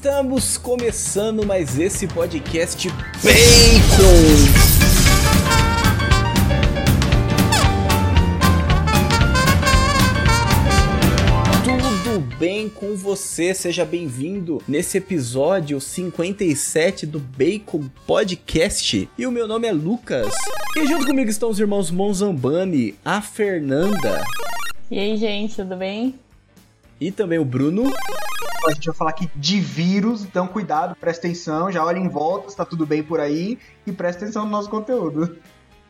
Estamos começando mais esse podcast Bacon. Tudo bem com você? Seja bem-vindo nesse episódio 57 do Bacon Podcast. E o meu nome é Lucas. E junto comigo estão os irmãos Monzambani, a Fernanda. E aí, gente, tudo bem? E também o Bruno. A gente vai falar aqui de vírus, então cuidado, presta atenção, já olha em volta se tá tudo bem por aí e presta atenção no nosso conteúdo.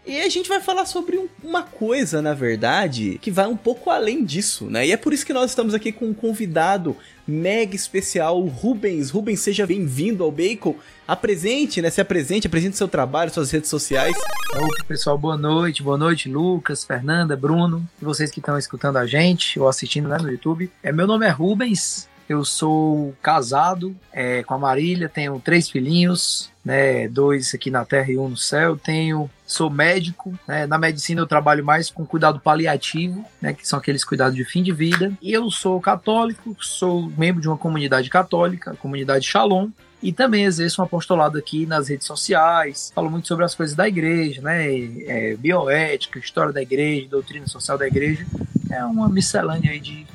E a gente vai falar sobre um, uma coisa, na verdade, que vai um pouco além disso, né? E é por isso que nós estamos aqui com um convidado mega especial, Rubens. Rubens, seja bem-vindo ao Bacon. Apresente, né? Se apresente, apresente seu trabalho, suas redes sociais. Opa, pessoal, boa noite. Boa noite, Lucas, Fernanda, Bruno, vocês que estão escutando a gente ou assistindo né, no YouTube. É, meu nome é Rubens, eu sou casado é, com a Marília, tenho três filhinhos, né, dois aqui na Terra e um no céu. Tenho, sou médico, né, na medicina eu trabalho mais com cuidado paliativo, né, que são aqueles cuidados de fim de vida. E eu sou católico, sou membro de uma comunidade católica, a comunidade Shalom, e também exerço um apostolado aqui nas redes sociais, falo muito sobre as coisas da igreja, né? É, bioética, história da igreja, doutrina social da igreja, é uma miscelânea aí de,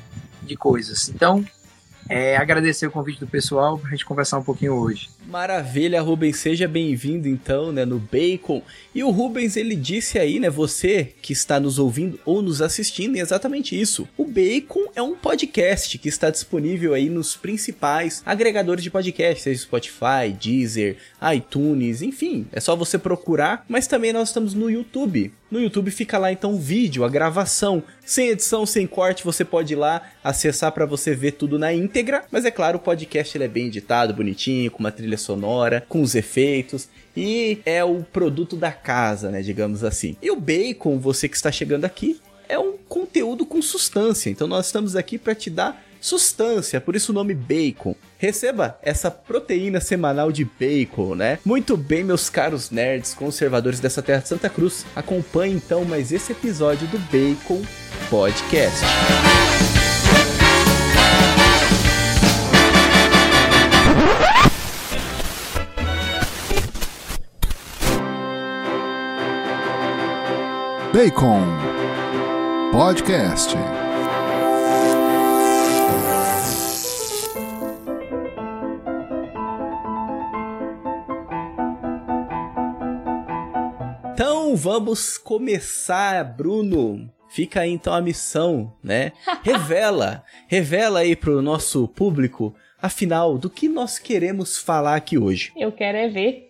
de coisas. Então, é, agradecer o convite do pessoal para a gente conversar um pouquinho hoje. Maravilha, Rubens, seja bem-vindo então, né, no Bacon. E o Rubens, ele disse aí, né, você que está nos ouvindo ou nos assistindo, é exatamente isso. O Bacon é um podcast que está disponível aí nos principais agregadores de podcast, seja Spotify, Deezer, iTunes, enfim, é só você procurar, mas também nós estamos no YouTube. No YouTube fica lá então o vídeo, a gravação, sem edição, sem corte, você pode ir lá acessar para você ver tudo na íntegra, mas é claro, o podcast ele é bem editado, bonitinho, com uma trilha sonora, com os efeitos e é o produto da casa, né, digamos assim. E o Bacon, você que está chegando aqui, é um conteúdo com substância. Então nós estamos aqui para te dar substância, por isso o nome bacon. Receba essa proteína semanal de bacon, né? Muito bem, meus caros nerds conservadores dessa terra de Santa Cruz. Acompanhe então mais esse episódio do Bacon Podcast. Bacon Podcast. Então vamos começar, Bruno. Fica aí então a missão, né? Revela, revela aí pro nosso público, afinal, do que nós queremos falar aqui hoje. Eu quero é ver.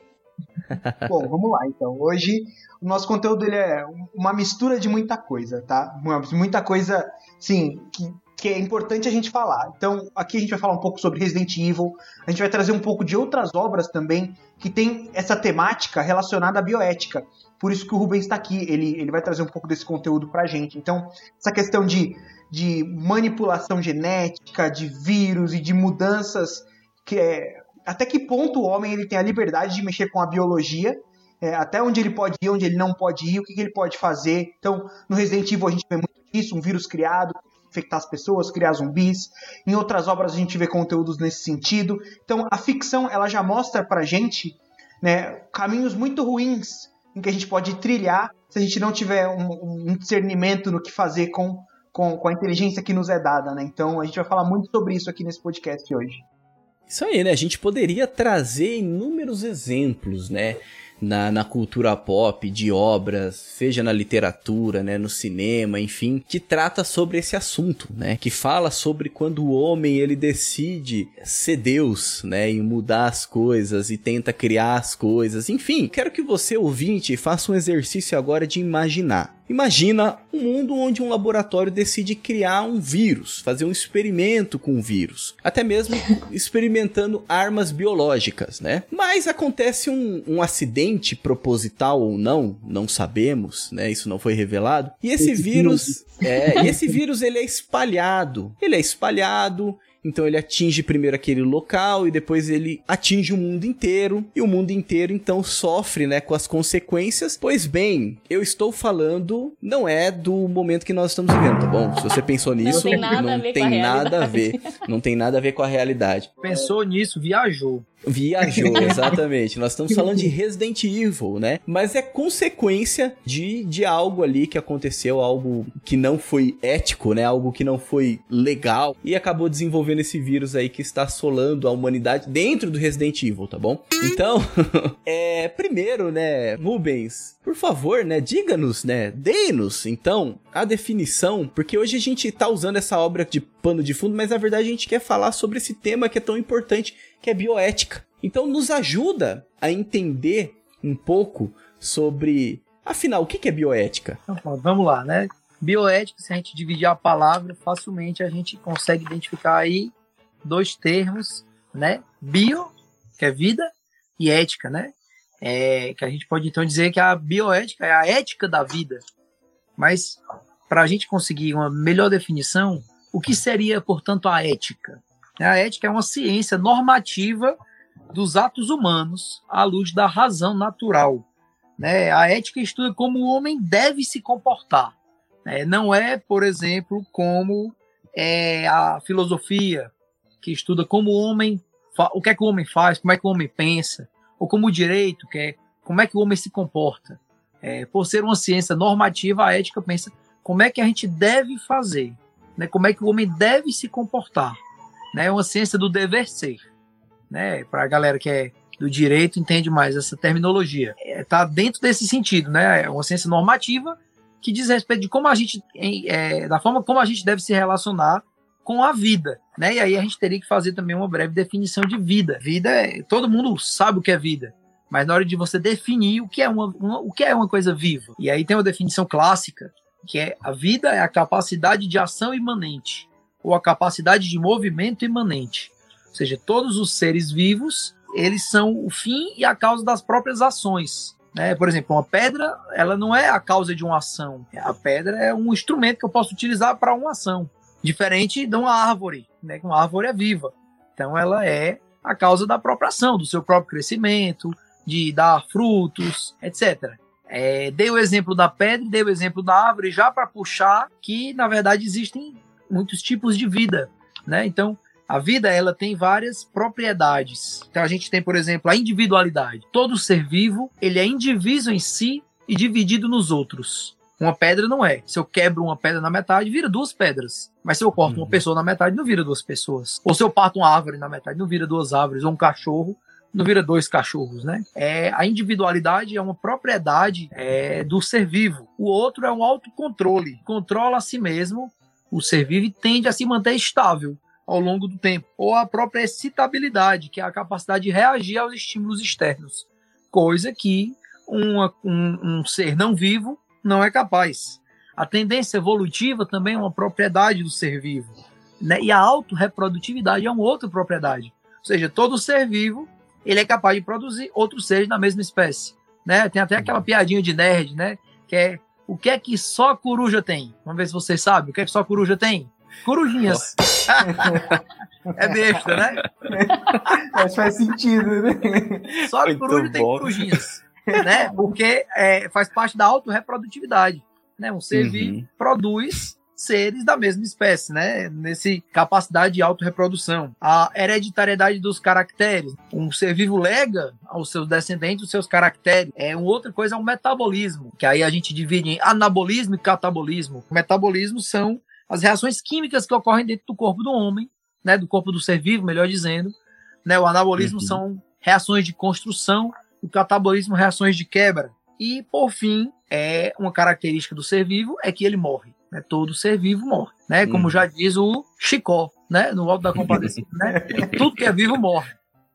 Bom, vamos lá então. Hoje o nosso conteúdo ele é uma mistura de muita coisa, tá? Muita coisa, sim, que, que é importante a gente falar. Então, aqui a gente vai falar um pouco sobre Resident Evil, a gente vai trazer um pouco de outras obras também que tem essa temática relacionada à bioética. Por isso que o Rubens está aqui, ele, ele vai trazer um pouco desse conteúdo pra gente. Então, essa questão de, de manipulação genética, de vírus e de mudanças, que é, até que ponto o homem ele tem a liberdade de mexer com a biologia, é, até onde ele pode ir, onde ele não pode ir, o que, que ele pode fazer. Então, no Resident Evil a gente vê muito isso, um vírus criado, infectar as pessoas, criar zumbis. Em outras obras a gente vê conteúdos nesse sentido. Então, a ficção ela já mostra pra gente né, caminhos muito ruins em que a gente pode trilhar se a gente não tiver um, um discernimento no que fazer com, com, com, a inteligência que nos é dada, né? Então a gente vai falar muito sobre isso aqui nesse podcast hoje. Isso aí, né? A gente poderia trazer inúmeros exemplos, né? na, na cultura pop, de obras, seja na literatura, né, no cinema, enfim, que trata sobre esse assunto, né, que fala sobre quando o homem ele decide ser Deus, né, e mudar as coisas e tenta criar as coisas, enfim, quero que você ouvinte faça um exercício agora de imaginar. Imagina um mundo onde um laboratório decide criar um vírus, fazer um experimento com o vírus, até mesmo experimentando armas biológicas, né? Mas acontece um, um, acidente proposital ou não, não sabemos, né? Isso não foi revelado. E esse vírus, é, e esse vírus ele é espalhado, ele é espalhado Então ele atinge primeiro aquele local e depois ele atinge o mundo inteiro. E o mundo inteiro então sofre, né, com as consequências. Pois bem, eu estou falando não é do momento que nós estamos vivendo, tá bom? Se você pensou nisso, não tem nada, não a, ver tem nada a ver. Não tem nada a ver com a realidade. Pensou nisso, viajou. Viajou, exatamente. Nós estamos falando de Resident Evil, né? Mas é consequência de, de algo ali que aconteceu, algo que não foi ético, né? Algo que não foi legal e acabou desenvolvendo esse vírus aí que está assolando a humanidade dentro do Resident Evil, tá bom? Então, é, primeiro, né, Rubens, por favor, né, diga-nos, né, dê-nos, então, a definição, porque hoje a gente tá usando essa obra de pano de fundo, mas na verdade a gente quer falar sobre esse tema que é tão importante, que é bioética. Então, nos ajuda a entender um pouco sobre, afinal, o que é bioética? Então, vamos lá, né? Bioética, se a gente dividir a palavra, facilmente a gente consegue identificar aí dois termos, né? Bio, que é vida, e ética, né? É, que a gente pode então dizer que a bioética é a ética da vida. Mas para a gente conseguir uma melhor definição, o que seria, portanto, a ética? A ética é uma ciência normativa dos atos humanos à luz da razão natural. Né? A ética estuda como o homem deve se comportar. Né? Não é, por exemplo, como é, a filosofia, que estuda como o homem, o que é que o homem faz, como é que o homem pensa, ou como o direito, que é como é que o homem se comporta. É, por ser uma ciência normativa, a ética pensa como é que a gente deve fazer, né? como é que o homem deve se comportar. Né? É uma ciência do dever ser. Né? Para a galera que é do direito entende mais essa terminologia. Está é, dentro desse sentido, né? É uma ciência normativa que diz respeito de como a gente, é, da forma como a gente deve se relacionar com a vida, né? E aí a gente teria que fazer também uma breve definição de vida. Vida é, todo mundo sabe o que é vida, mas na hora de você definir o que é uma, uma, o que é uma coisa viva. E aí tem uma definição clássica que é a vida é a capacidade de ação imanente ou a capacidade de movimento imanente. Ou seja, todos os seres vivos eles são o fim e a causa das próprias ações. Né? Por exemplo, uma pedra, ela não é a causa de uma ação. A pedra é um instrumento que eu posso utilizar para uma ação. Diferente de uma árvore, né? Uma árvore é viva. Então ela é a causa da própria ação, do seu próprio crescimento, de dar frutos, etc. É, dei o exemplo da pedra, dei o exemplo da árvore, já para puxar que, na verdade, existem muitos tipos de vida. Né? Então, a vida ela tem várias propriedades. Então a gente tem, por exemplo, a individualidade. Todo ser vivo ele é indiviso em si e dividido nos outros. Uma pedra não é. Se eu quebro uma pedra na metade, vira duas pedras. Mas se eu corto uhum. uma pessoa na metade, não vira duas pessoas. Ou se eu parto uma árvore na metade, não vira duas árvores. Ou um cachorro, não vira dois cachorros, né? É, a individualidade é uma propriedade é, do ser vivo. O outro é um autocontrole. Controla a si mesmo. O ser vivo e tende a se manter estável ao longo do tempo. Ou a própria excitabilidade, que é a capacidade de reagir aos estímulos externos. Coisa que uma, um, um ser não vivo não é capaz. A tendência evolutiva também é uma propriedade do ser vivo. Né? E a autorreprodutividade é uma outra propriedade. Ou seja, todo ser vivo ele é capaz de produzir outros seres da mesma espécie. Né? Tem até aquela piadinha de nerd, né? Que é o que é que só coruja tem? Vamos ver se vocês sabem. O que é que só coruja tem? Corujinhas. é besta, né? Mas faz sentido, né? Só Muito coruja bom. tem corujinhas. Né? Porque é, faz parte da autorreprodutividade. Né? Um ser uhum. vivo produz seres da mesma espécie, né? Nesse capacidade de autorreprodução. A hereditariedade dos caracteres. Um ser vivo lega aos seus descendentes os seus caracteres. É uma outra coisa é o metabolismo, que aí a gente divide em anabolismo e catabolismo. O metabolismo são as reações químicas que ocorrem dentro do corpo do homem, né? Do corpo do ser vivo, melhor dizendo. Né? O anabolismo uhum. são reações de construção, o catabolismo reações de quebra. E, por fim, é uma característica do ser vivo é que ele morre. Né? Todo ser vivo morre, né? Como uhum. já diz o Chicó, né? No Alto da Compadecida, né? Tudo que é vivo morre.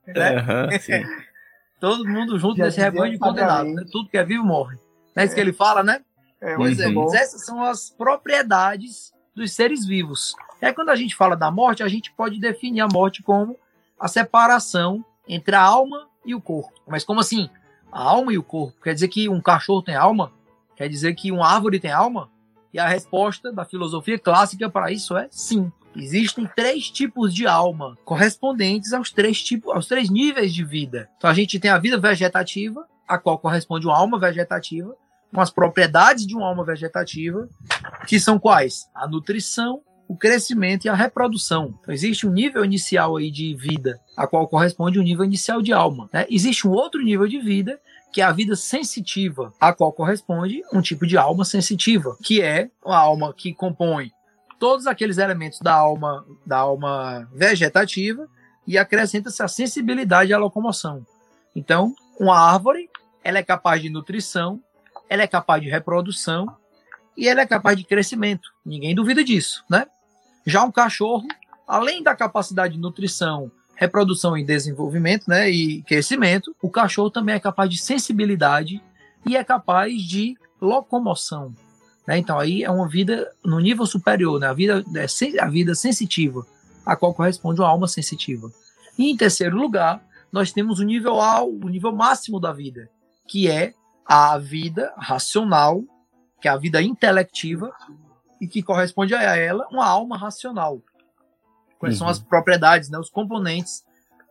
Né? Uhum, Todo mundo junto já nesse rebanho de condenados. Né? Tudo que é vivo morre. Não é isso que ele fala, né? É, pois é, bom. essas são as propriedades dos seres vivos. Aí, quando a gente fala da morte, a gente pode definir a morte como a separação entre a alma e o corpo. Mas como assim? A alma e o corpo? Quer dizer que um cachorro tem alma? Quer dizer que uma árvore tem alma? E a resposta da filosofia clássica para isso é sim. Existem três tipos de alma, correspondentes aos três tipos, aos três níveis de vida. Então a gente tem a vida vegetativa, a qual corresponde uma alma vegetativa, com as propriedades de uma alma vegetativa, que são quais? A nutrição, o crescimento e a reprodução. Então, existe um nível inicial aí de vida, a qual corresponde um nível inicial de alma. Né? Existe um outro nível de vida, que é a vida sensitiva, a qual corresponde um tipo de alma sensitiva, que é uma alma que compõe todos aqueles elementos da alma, da alma vegetativa e acrescenta-se a sensibilidade à locomoção. Então, uma árvore, ela é capaz de nutrição, ela é capaz de reprodução e ela é capaz de crescimento. Ninguém duvida disso, né? Já um cachorro, além da capacidade de nutrição, reprodução e desenvolvimento, né, e crescimento, o cachorro também é capaz de sensibilidade e é capaz de locomoção. Né? Então aí é uma vida no nível superior, né? a, vida, é a vida sensitiva, a qual corresponde uma alma sensitiva. E em terceiro lugar, nós temos o nível alto, o nível máximo da vida, que é a vida racional, que é a vida intelectiva, e que corresponde a ela uma alma racional. Quais uhum. são as propriedades, né, os componentes,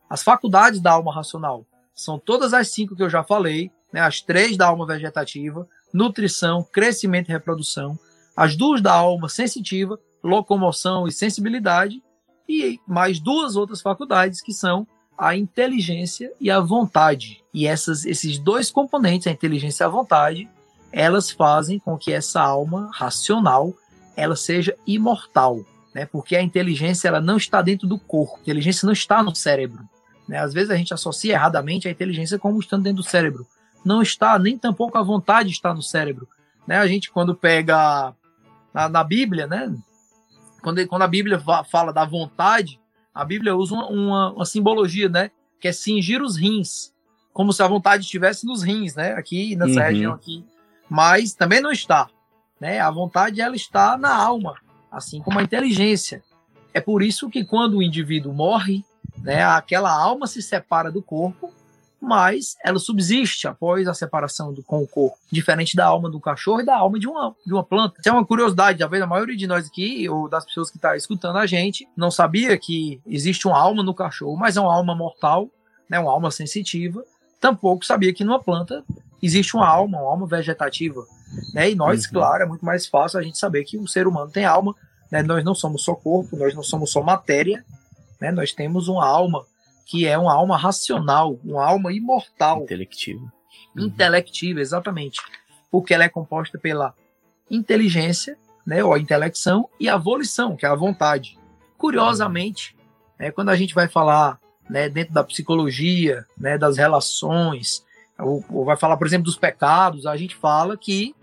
as faculdades da alma racional? São todas as cinco que eu já falei, né, as três da alma vegetativa, nutrição, crescimento e reprodução, as duas da alma sensitiva, locomoção e sensibilidade, e mais duas outras faculdades que são a inteligência e a vontade. E essas, esses dois componentes, a inteligência e a vontade, elas fazem com que essa alma racional ela seja imortal, né? Porque a inteligência ela não está dentro do corpo, a inteligência não está no cérebro. Né? Às vezes a gente associa erradamente a inteligência como estando dentro do cérebro não está, nem tampouco a vontade está no cérebro. Né? A gente, quando pega na, na Bíblia, né? quando, quando a Bíblia fala da vontade, a Bíblia usa uma, uma, uma, simbologia, né? que é cingir os rins, como se a vontade estivesse nos rins, né? aqui nessa uhum. região aqui. Mas também não está. Né? A vontade ela está na alma, assim como a inteligência. É por isso que quando o indivíduo morre, né, aquela alma se separa do corpo mas ela subsiste após a separação do, com o corpo, diferente da alma do cachorro e da alma de uma, de uma planta. Tem uma curiosidade, talvez a maioria de nós aqui, ou das pessoas que estão tá escutando a gente, não sabia que existe uma alma no cachorro, mas é uma alma mortal, né, uma alma sensitiva. Tampouco sabia que numa planta existe uma alma, uma alma vegetativa. Né? E nós, uhum. claro, é muito mais fácil a gente saber que o ser humano tem alma. Né? Nós não somos só corpo, nós não somos só matéria, né? nós temos uma alma que é uma alma racional, uma alma imortal. Intelectiva. Uhum. Intelectiva, exatamente. Porque ela é composta pela inteligência, né, ou a intelecção, e a volição, que é a vontade. Curiosamente, né, quando a gente vai falar né, dentro da psicologia, né, das relações, ou, ou, vai falar, por exemplo, dos pecados, a gente fala que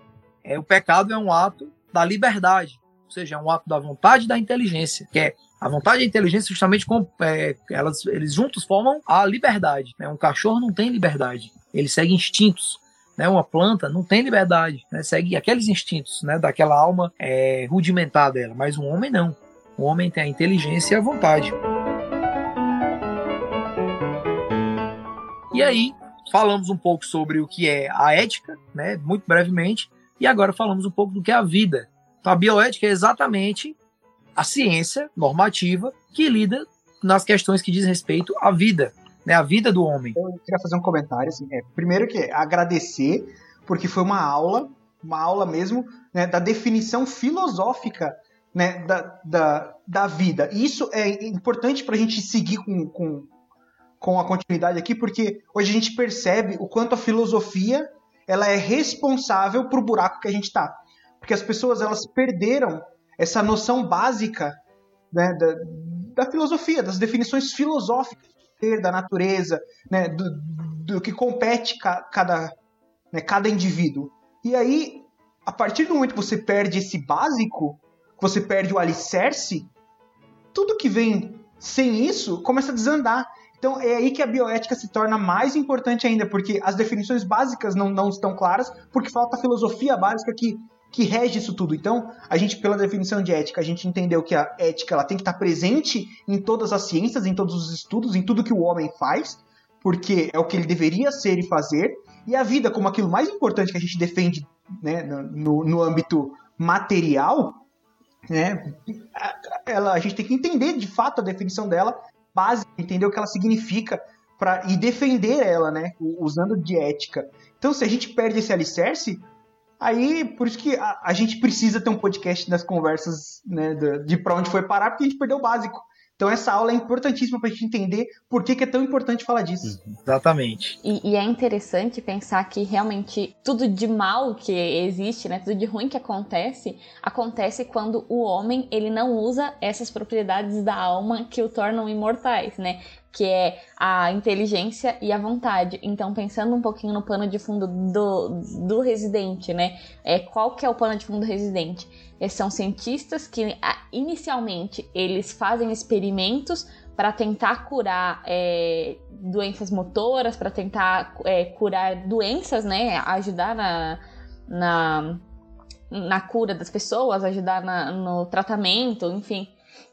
é, o pecado é um ato da liberdade, ou seja, é um ato da vontade e da inteligência, que é a vontade e a inteligência, justamente, com, é, elas, eles juntos formam a liberdade. Né? Um cachorro não tem liberdade, ele segue instintos. Né? Uma planta não tem liberdade, né? segue aqueles instintos né? daquela alma é, rudimentar dela. Mas um homem não. O homem tem a inteligência e a vontade. E aí, falamos um pouco sobre o que é a ética, né? muito brevemente, e agora falamos um pouco do que é a vida. Então, a bioética é exatamente a ciência normativa que lida nas questões que diz respeito à vida, né, a vida do homem. Eu queria fazer um comentário, assim, é, primeiro que agradecer, porque foi uma aula, uma aula mesmo, né, da definição filosófica né, da, da, da vida. E isso é importante para a gente seguir com, com, com a continuidade aqui, porque hoje a gente percebe o quanto a filosofia ela é responsável por o buraco que a gente está. Porque as pessoas elas perderam essa noção básica né, da, da, filosofia, das definições filosóficas da natureza, né, do, do, que compete ca, cada, né, cada indivíduo. E aí, a partir do momento que você perde esse básico, você perde o alicerce, tudo que vem sem isso começa a desandar. Então é aí que a bioética se torna mais importante ainda, porque as definições básicas não, não estão claras, porque falta a filosofia básica que que rege isso tudo. Então, a gente, pela definição de ética, a gente entendeu que a ética ela tem que estar presente em todas as ciências, em todos os estudos, em tudo que o homem faz, porque é o que ele deveria ser e fazer. E a vida, como aquilo mais importante que a gente defende né, no, no âmbito material, né, ela, a gente tem que entender de fato a definição dela, básica, entender o que ela significa para e defender ela, né? Usando de ética. Então, se a gente perde esse alicerce, aí por isso que a, a gente precisa ter um podcast das conversas, né? De, de para onde foi parar, porque a gente perdeu o básico. Então essa aula é importantíssima para a gente entender por que, que, é tão importante falar disso. Uhum. Exatamente. E, e, é interessante pensar que realmente tudo de mal que existe, né, tudo de ruim que acontece, acontece quando o homem ele não usa essas propriedades da alma que o tornam imortais, né? Que é a inteligência e a vontade. Então, pensando um pouquinho no pano de fundo do, do residente, né? É, qual que é o pano de fundo do residente? Eles são cientistas que, inicialmente, eles fazem experimentos para tentar curar é, doenças motoras, para tentar é, curar doenças, né? Ajudar na, na, na cura das pessoas, ajudar na, no tratamento, enfim.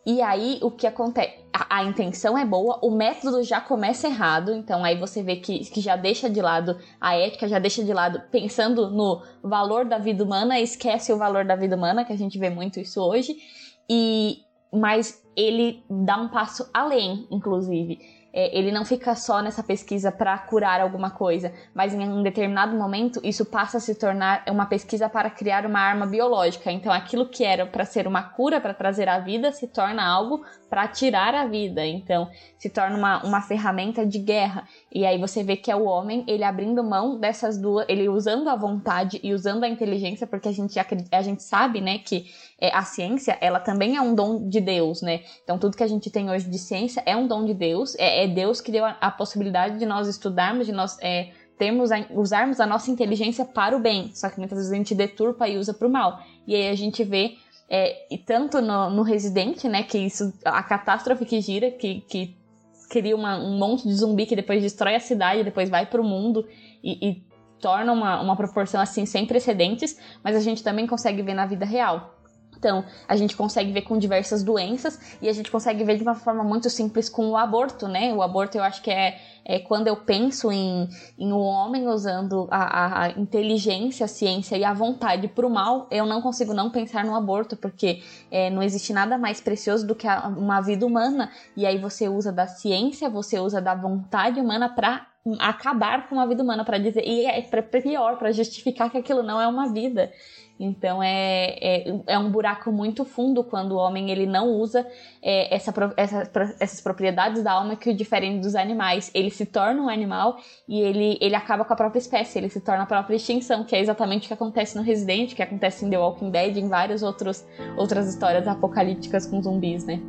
E aí o que acontece? A, a, intenção é boa, o método já começa errado, então aí você vê que, que já deixa de lado a ética, já deixa de lado pensando no valor da vida humana, esquece o valor da vida humana, que a gente vê muito isso hoje, e mas ele dá um passo além, inclusive é, ele não fica só nessa pesquisa para curar alguma coisa, mas em um determinado momento isso passa a se tornar uma pesquisa para criar uma arma biológica. Então aquilo que era para ser uma cura para trazer a vida se torna algo para tirar a vida. Então se torna uma, uma ferramenta de guerra. E aí você vê que é o homem ele abrindo mão dessas duas, ele usando a vontade e usando a inteligência, porque a gente a gente sabe, né, que é, a ciência ela também é um dom de Deus, né? Então tudo que a gente tem hoje de ciência é um dom de Deus. É, é Deus que deu a, a, possibilidade de nós estudarmos, de nós é, termos a, usarmos a nossa inteligência para o bem. Só que muitas vezes a gente deturpa e usa para o mal. E aí a gente vê é, e tanto no, no Residente, né, que isso, a catástrofe que gira, que, que cria uma, um monte de zumbi que depois destrói a cidade, depois vai para o mundo e, e torna uma, uma proporção assim sem precedentes, mas a gente também consegue ver na vida real. Então, a gente consegue ver com diversas doenças e a gente consegue ver de uma forma muito simples com o aborto, né? O aborto eu acho que é, é quando eu penso em, em um homem usando a, a inteligência, a ciência e a vontade para o mal, eu não consigo não pensar no aborto, porque é, não existe nada mais precioso do que a, uma vida humana. E aí você usa da ciência, você usa da vontade humana para acabar com a vida humana, para dizer, e é pior, para justificar que aquilo não é uma vida. Então é, é, é, um buraco muito fundo quando o homem ele não usa é, essa, essa, essas propriedades da alma que o diferem dos animais. Ele se torna um animal e ele, ele acaba com a própria espécie, ele se torna a própria extinção, que é exatamente o que acontece no Resident, que acontece em The Walking Dead, em várias outros, outras histórias apocalípticas com zumbis, né?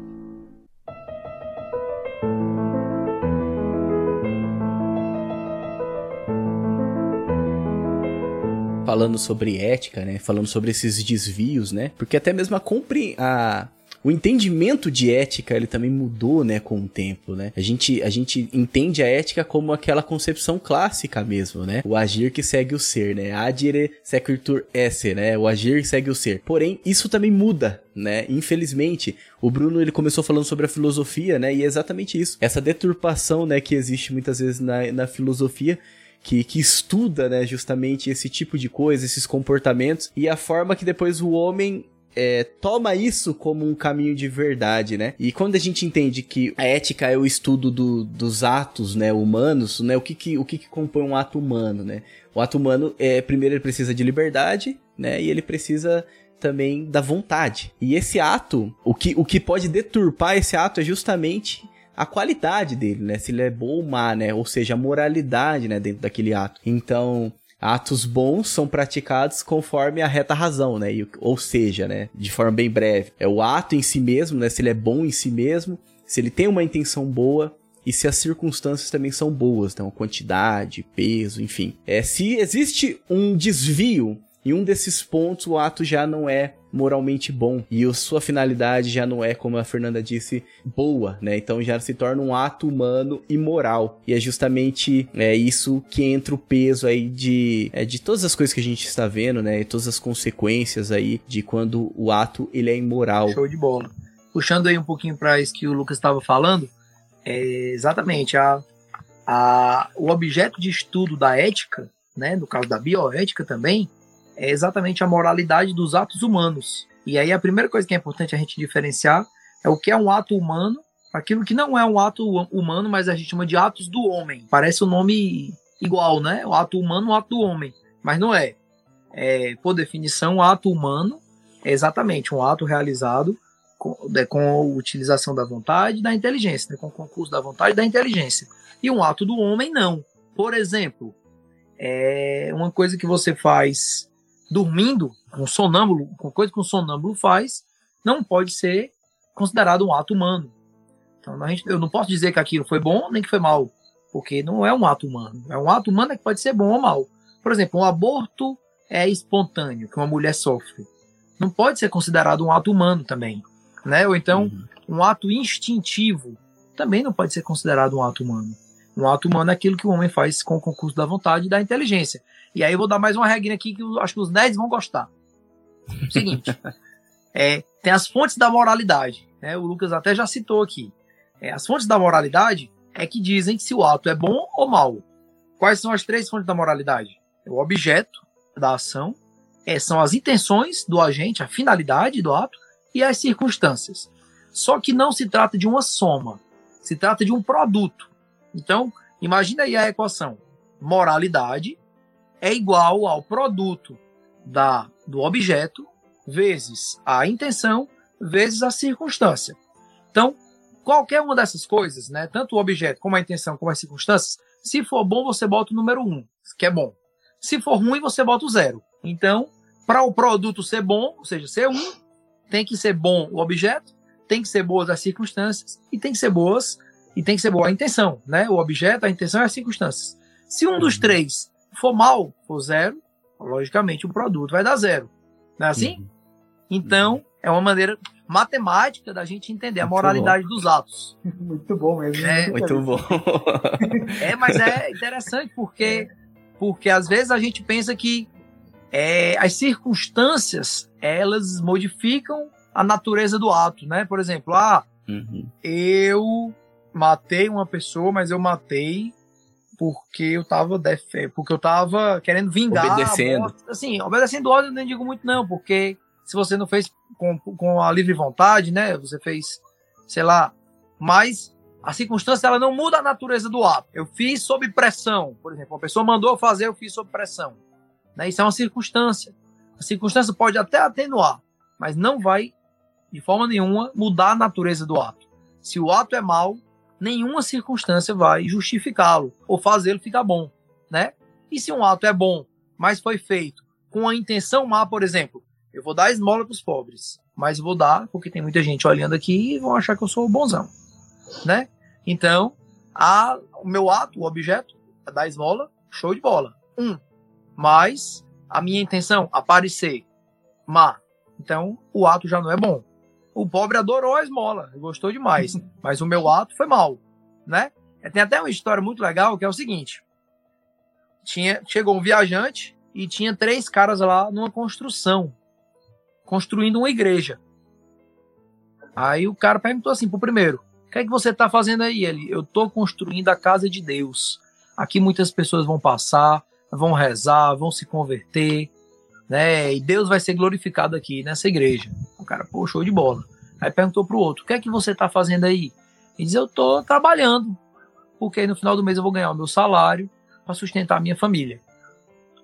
Falando sobre ética, né? Falando sobre esses desvios, né? Porque até mesmo a compre a o entendimento de ética ele também mudou, né, com o tempo, né? A gente, a gente entende a ética como aquela concepção clássica mesmo, né? O agir que segue o ser, né? Agire sequitur esse, né? O agir que segue o ser. Porém, isso também muda, né? Infelizmente, o Bruno ele começou falando sobre a filosofia, né? E é exatamente isso. Essa deturpação, né, que existe muitas vezes na, na filosofia que, que estuda, né, justamente esse tipo de coisa, esses comportamentos, e a forma que depois o homem é, toma isso como um caminho de verdade, né? E quando a gente entende que a ética é o estudo do, dos atos, né, humanos, né? O que que, o que que compõe um ato humano, né? O ato humano, é, primeiro ele precisa de liberdade, né? E ele precisa também da vontade. E esse ato, o que, o que pode deturpar esse ato é justamente a qualidade dele, né? Se ele é bom ou má, né? Ou seja, a moralidade, né? Dentro daquele ato. Então, atos bons são praticados conforme a reta razão, né? E, ou seja, né? De forma bem breve, é o ato em si mesmo, né? Se ele é bom em si mesmo, se ele tem uma intenção boa e se as circunstâncias também são boas, então quantidade, peso, enfim. É, se existe um desvio em um desses pontos, o ato já não é moralmente bom e sua finalidade já não é, como a Fernanda disse, boa, né? Então já se torna um ato humano imoral. E é justamente é, isso que entra o peso aí de, é, de todas as coisas que a gente está vendo, né? E todas as consequências aí de quando o ato ele é imoral. Show de bola. Puxando aí um pouquinho para isso que o Lucas estava falando, é exatamente a, a, o objeto de estudo da ética, né? No caso da bioética também, é exatamente a moralidade dos atos humanos. E aí a primeira coisa que é importante a gente diferenciar é o que é um ato humano, aquilo que não é um ato humano, mas a gente chama de atos do homem. Parece o um nome igual, né? O ato humano, o ato do homem, mas não é. é por definição, o ato humano é exatamente um ato realizado com, né, com a utilização da vontade e da inteligência, né, com o concurso da vontade e da inteligência. E um ato do homem, não. Por exemplo, é uma coisa que você faz dormindo, um sonâmbulo, uma coisa que um sonâmbulo faz, não pode ser considerado um ato humano. Então, a gente, eu não posso dizer que aquilo foi bom nem que foi mal, porque não é um ato humano. É um ato humano que pode ser bom ou mal. Por exemplo, um aborto é espontâneo, que uma mulher sofre. Não pode ser considerado um ato humano também. Né? Ou então, uhum. um ato instintivo também não pode ser considerado um ato humano. Um ato humano é aquilo que o homem faz com o concurso da vontade e da inteligência. E aí eu vou dar mais uma regrinha aqui que eu acho que os nerds vão gostar. Seguinte, é, tem as fontes da moralidade. Né? O Lucas até já citou aqui. É, as fontes da moralidade é que dizem se o ato é bom ou mal. Quais são as três fontes da moralidade? É o objeto da ação, é, são as intenções do agente, a finalidade do ato e as circunstâncias. Só que não se trata de uma soma, se trata de um produto. Então, imagina aí a equação. Moralidade é igual ao produto da, do objeto vezes a intenção vezes a circunstância. Então, qualquer uma dessas coisas, né, tanto o objeto como a intenção como as circunstâncias, se for bom, você bota o número 1, um, que é bom. Se for ruim, você bota o zero. Então, para o produto ser bom, ou seja, ser um, tem que ser bom o objeto, tem que ser boas as circunstâncias e tem que ser boas e tem que ser boa a intenção, né? O objeto, a intenção e as circunstâncias. Se um dos uhum. três for mal, for zero, logicamente o produto vai dar zero. Não é assim? Uhum. Então, é uma maneira matemática da gente entender a moralidade dos atos. Muito bom mesmo. É, muito bom. é, mas é interessante porque, porque às vezes a gente pensa que é, as circunstâncias elas modificam a natureza do ato, né? Por exemplo, ah, uhum. eu matei uma pessoa, mas eu matei porque eu tava def... porque eu tava querendo vingar. Obedecendo. Assim, obedecendo ordem eu nem digo muito não, porque se você não fez com, com a livre vontade, né? Você fez, sei lá, mas a circunstância ela não muda a natureza do ato. Eu fiz sob pressão, por exemplo, uma pessoa mandou fazer, eu fiz sob pressão. Né? Isso é uma circunstância. A circunstância pode até atenuar, mas não vai, de forma nenhuma, mudar a natureza do ato. Se o ato é mau, nenhuma circunstância vai justificá-lo ou fazê-lo ficar bom, né? E se um ato é bom, mas foi feito com a intenção má, por exemplo, eu vou dar esmola para os pobres, mas vou dar porque tem muita gente olhando aqui e vão achar que eu sou bonzão, né? Então, a, o meu ato, o objeto, é dar esmola, show de bola. Um, mas a minha intenção, aparecer, má. Então, o ato já não é bom. O pobre adorou a esmola, gostou demais, mas o meu ato foi mal, né? Tem até uma história muito legal que é o seguinte: tinha, chegou um viajante e tinha três caras lá numa construção construindo uma igreja. Aí o cara perguntou assim pro primeiro: O que é que você está fazendo aí? Ele: Eu estou construindo a casa de Deus. Aqui muitas pessoas vão passar, vão rezar, vão se converter, né? E Deus vai ser glorificado aqui nessa igreja. Cara, pô, show de bola. Aí perguntou pro outro: O que é que você está fazendo aí? Ele diz: Eu estou trabalhando, porque no final do mês eu vou ganhar o meu salário para sustentar a minha família.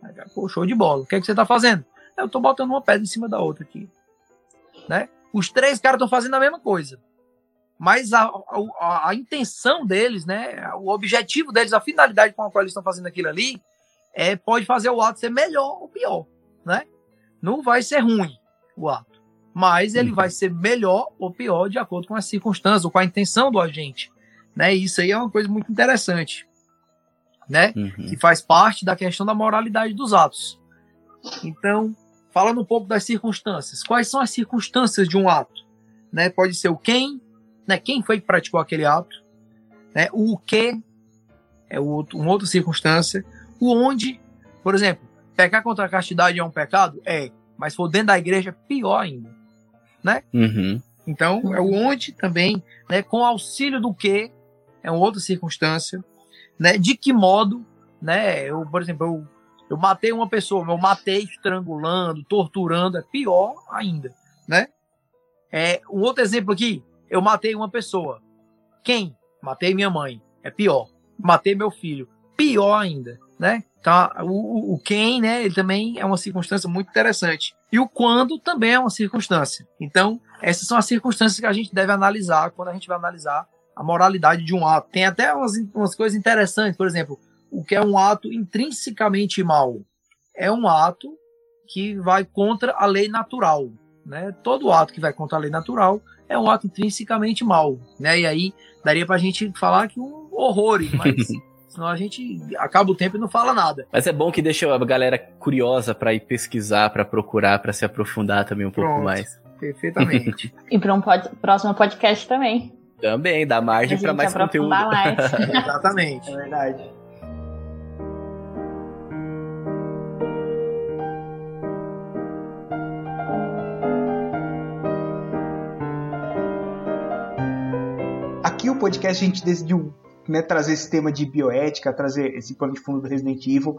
Aí, pô, show de bola. O que é que você está fazendo? Eu tô botando uma pedra em cima da outra aqui. Né? Os três caras estão fazendo a mesma coisa. Mas a, a, a, intenção deles, né, o objetivo deles, a finalidade com a qual eles estão fazendo aquilo ali, é, pode fazer o ato ser melhor ou pior. Né? Não vai ser ruim o ato. Mas ele uhum. vai ser melhor ou pior de acordo com as circunstâncias ou com a intenção do agente. Né? E isso aí é uma coisa muito interessante. Né? Uhum. Que faz parte da questão da moralidade dos atos. Então, falando um pouco das circunstâncias. Quais são as circunstâncias de um ato? Né? Pode ser o quem, né? quem foi que praticou aquele ato, né? o que, é outro, uma outra circunstância, o onde, por exemplo, pecar contra a castidade é um pecado? É, mas for dentro da igreja, pior ainda. Né? Uhum. Então, é o onde também, né, com auxílio do que, é uma outra circunstância. Né? De que modo, né? Eu, por exemplo, eu eu matei uma pessoa, eu matei estrangulando, torturando, é pior ainda, né? É, um outro exemplo aqui, eu matei uma pessoa. Quem? Matei minha mãe. É pior. Matei meu filho. Pior ainda, né? Tá, o, o quem, né, ele também é uma circunstância muito interessante. E o quando também é uma circunstância. Então, essas são as circunstâncias que a gente deve analisar quando a gente vai analisar a moralidade de um ato. Tem até umas, umas coisas interessantes, por exemplo, o que é um ato intrinsecamente mal? É um ato que vai contra a lei natural. Né? Todo ato que vai contra a lei natural é um ato intrinsecamente mal. Né? E aí daria para a gente falar que um horror, mas Senão a gente acaba o tempo e não fala nada. Mas é bom que deixa a galera curiosa para ir pesquisar, para procurar, para se aprofundar também um Pronto, pouco mais. Perfeitamente. e para um pod próximo podcast também. Também, dá margem para mais conteúdo. Mais. Exatamente. É verdade. Aqui o podcast a gente decidiu né, trazer esse tema de bioética, trazer esse plano de fundo do Resident Evil.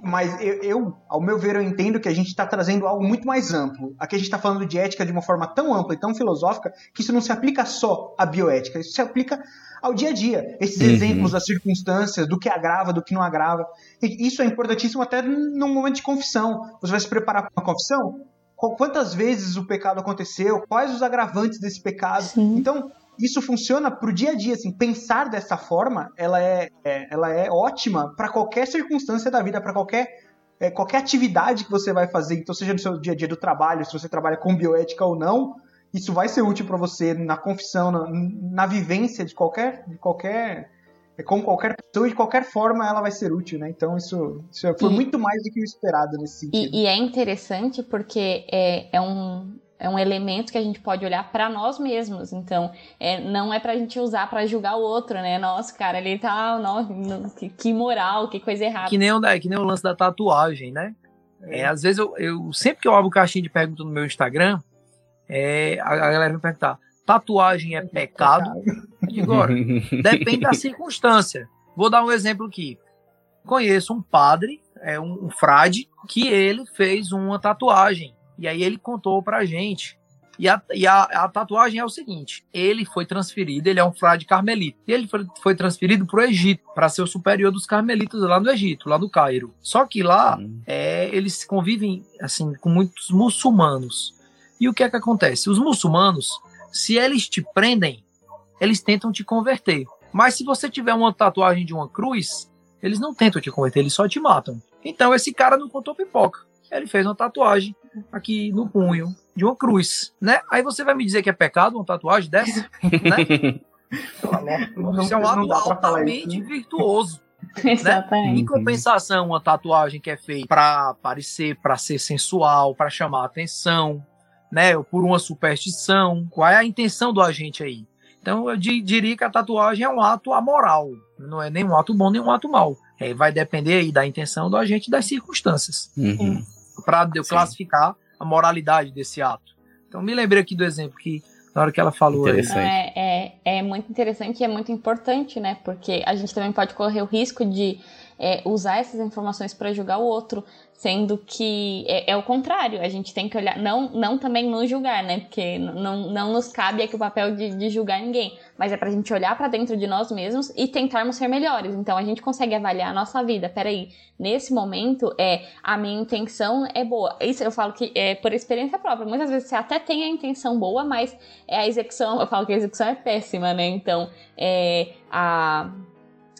Mas eu, eu ao meu ver, eu entendo que a gente está trazendo algo muito mais amplo. Aqui a gente está falando de ética de uma forma tão ampla e tão filosófica que isso não se aplica só à bioética, isso se aplica ao dia a dia. Esses uhum. exemplos das circunstâncias, do que agrava, do que não agrava. E isso é importantíssimo até num momento de confissão. Você vai se preparar para uma confissão? Quantas vezes o pecado aconteceu? Quais os agravantes desse pecado? Sim. Então, isso funciona pro dia a dia, assim, pensar dessa forma, ela é, é ela é ótima para qualquer circunstância da vida, para qualquer é, qualquer atividade que você vai fazer, então seja no seu dia a dia do trabalho, se você trabalha com bioética ou não, isso vai ser útil para você na confissão, na, na, vivência de qualquer de qualquer é, com qualquer pessoa e de qualquer forma ela vai ser útil, né? Então isso, isso foi e, muito mais do que o esperado nesse sentido. E, e é interessante porque é, é um é um elemento que a gente pode olhar para nós mesmos. Então, é, não é pra gente usar para julgar o outro, né? Nossa, cara, ele tá. Nossa, que, que moral, que coisa errada. Que nem, o, que nem o lance da tatuagem, né? É, às vezes eu, eu sempre que eu abro caixinha de perguntas no meu Instagram, é, a, a galera me perguntar: tatuagem é pecado? E agora, depende da circunstância. Vou dar um exemplo aqui. Conheço um padre, é um, um frade, que ele fez uma tatuagem e aí ele contou pra gente. E a, e a, a tatuagem é o seguinte: ele foi transferido, ele é um frade carmelita. E ele foi, foi transferido pro Egito, para ser o superior dos carmelitas lá no Egito, lá no Cairo. Só que lá hum. é, eles convivem assim com muitos muçulmanos. E o que é que acontece? Os muçulmanos, se eles te prendem, eles tentam te converter. Mas se você tiver uma tatuagem de uma cruz, eles não tentam te converter, eles só te matam. Então esse cara não contou pipoca ele fez uma tatuagem aqui no punho de uma cruz, né? Aí você vai me dizer que é pecado uma tatuagem dessa, né? Isso é um ato altamente virtuoso. Né? Em compensação, uma tatuagem que é feita para parecer, para ser sensual, para chamar atenção, né? Ou por uma superstição. Qual é a intenção do agente aí? Então eu diria que a tatuagem é um ato amoral, não é nem um ato bom nem um ato mau. É, vai depender aí da intenção do agente e das circunstâncias. Uhum para eu classificar a moralidade desse ato. Então me lembrei aqui do exemplo que na hora que ela falou aí. É, é, é muito interessante e é muito importante, né? Porque a gente também pode correr o risco de é, usar essas informações para julgar o outro, sendo que é, é, o contrário, a gente tem que olhar, não, não também nos julgar, né? Porque não, não nos cabe aqui o papel de, de julgar ninguém, mas é pra gente olhar para dentro de nós mesmos e tentarmos ser melhores. Então a gente consegue avaliar a nossa vida. Peraí, nesse momento, é a minha intenção é boa. Isso eu falo que é por experiência própria. Muitas vezes você até tem a intenção boa, mas é a execução, eu falo que a execução é péssima, né? Então, é a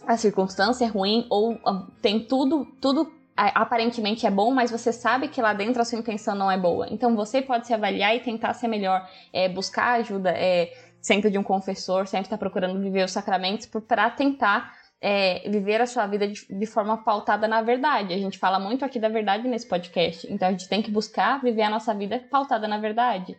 a circunstância é ruim ou ah, tem tudo, tudo aparentemente é bom, mas você sabe que lá dentro a sua intenção não é boa. Então você pode se avaliar e tentar ser melhor, é, buscar ajuda, é, sempre de um confessor, sempre estar tá procurando viver os sacramentos para tentar é, viver a sua vida de, de, forma pautada na verdade. A gente fala muito aqui da verdade nesse podcast, então a gente tem que buscar viver a nossa vida pautada na verdade.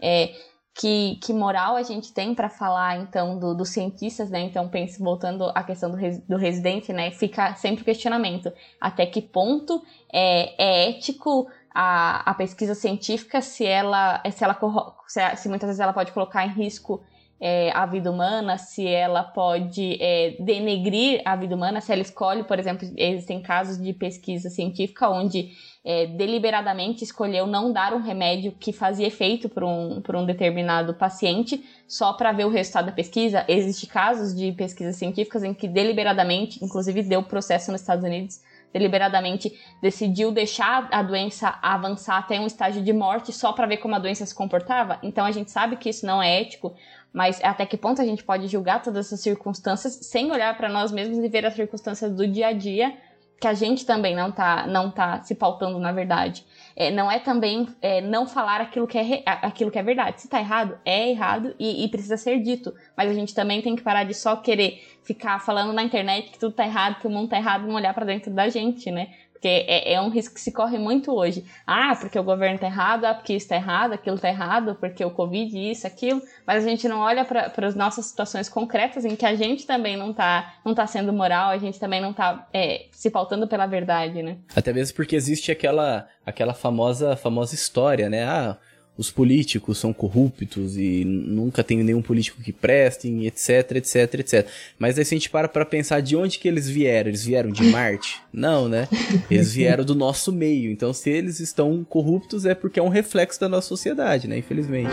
É, que, que moral a gente tem para falar então do, dos cientistas, né? Então pense voltando à questão do, res, do residente, né? Fica sempre o questionamento até que ponto é, é ético a, a pesquisa científica se ela se ela se, se muitas vezes ela pode colocar em risco é, a vida humana, se ela pode é, denegrir a vida humana, se ela escolhe, por exemplo, existem casos de pesquisa científica onde é, deliberadamente escolheu não dar um remédio que fazia efeito para um, um determinado paciente só para ver o resultado da pesquisa. Existem casos de pesquisas científicas em que deliberadamente, inclusive deu processo nos Estados Unidos, deliberadamente decidiu deixar a doença avançar até um estágio de morte só para ver como a doença se comportava. Então a gente sabe que isso não é ético, mas até que ponto a gente pode julgar todas essas circunstâncias sem olhar para nós mesmos e ver as circunstâncias do dia a dia que a gente também não tá, não tá se pautando na verdade. É, não é também é, não falar aquilo que, é aquilo que é verdade. Se tá errado, é errado e, e, precisa ser dito. Mas a gente também tem que parar de só querer ficar falando na internet que tudo tá errado, que o mundo tá errado, não olhar para dentro da gente, né? Porque é, é, um risco que se corre muito hoje. Ah, porque o governo tá errado, ah, porque isso tá errado, aquilo tá errado, porque o Covid, isso, aquilo. Mas a gente não olha para as nossas situações concretas em que a gente também não tá, não tá sendo moral, a gente também não tá é, se pautando pela verdade, né? Até mesmo porque existe aquela, aquela famosa, famosa história, né? Ah, os políticos são corruptos e nunca tem nenhum político que preste, etc, etc, etc. Mas aí se a gente para pra pensar de onde que eles vieram, eles vieram de Marte? Não, né? Eles vieram do nosso meio. Então se eles estão corruptos é porque é um reflexo da nossa sociedade, né? Infelizmente.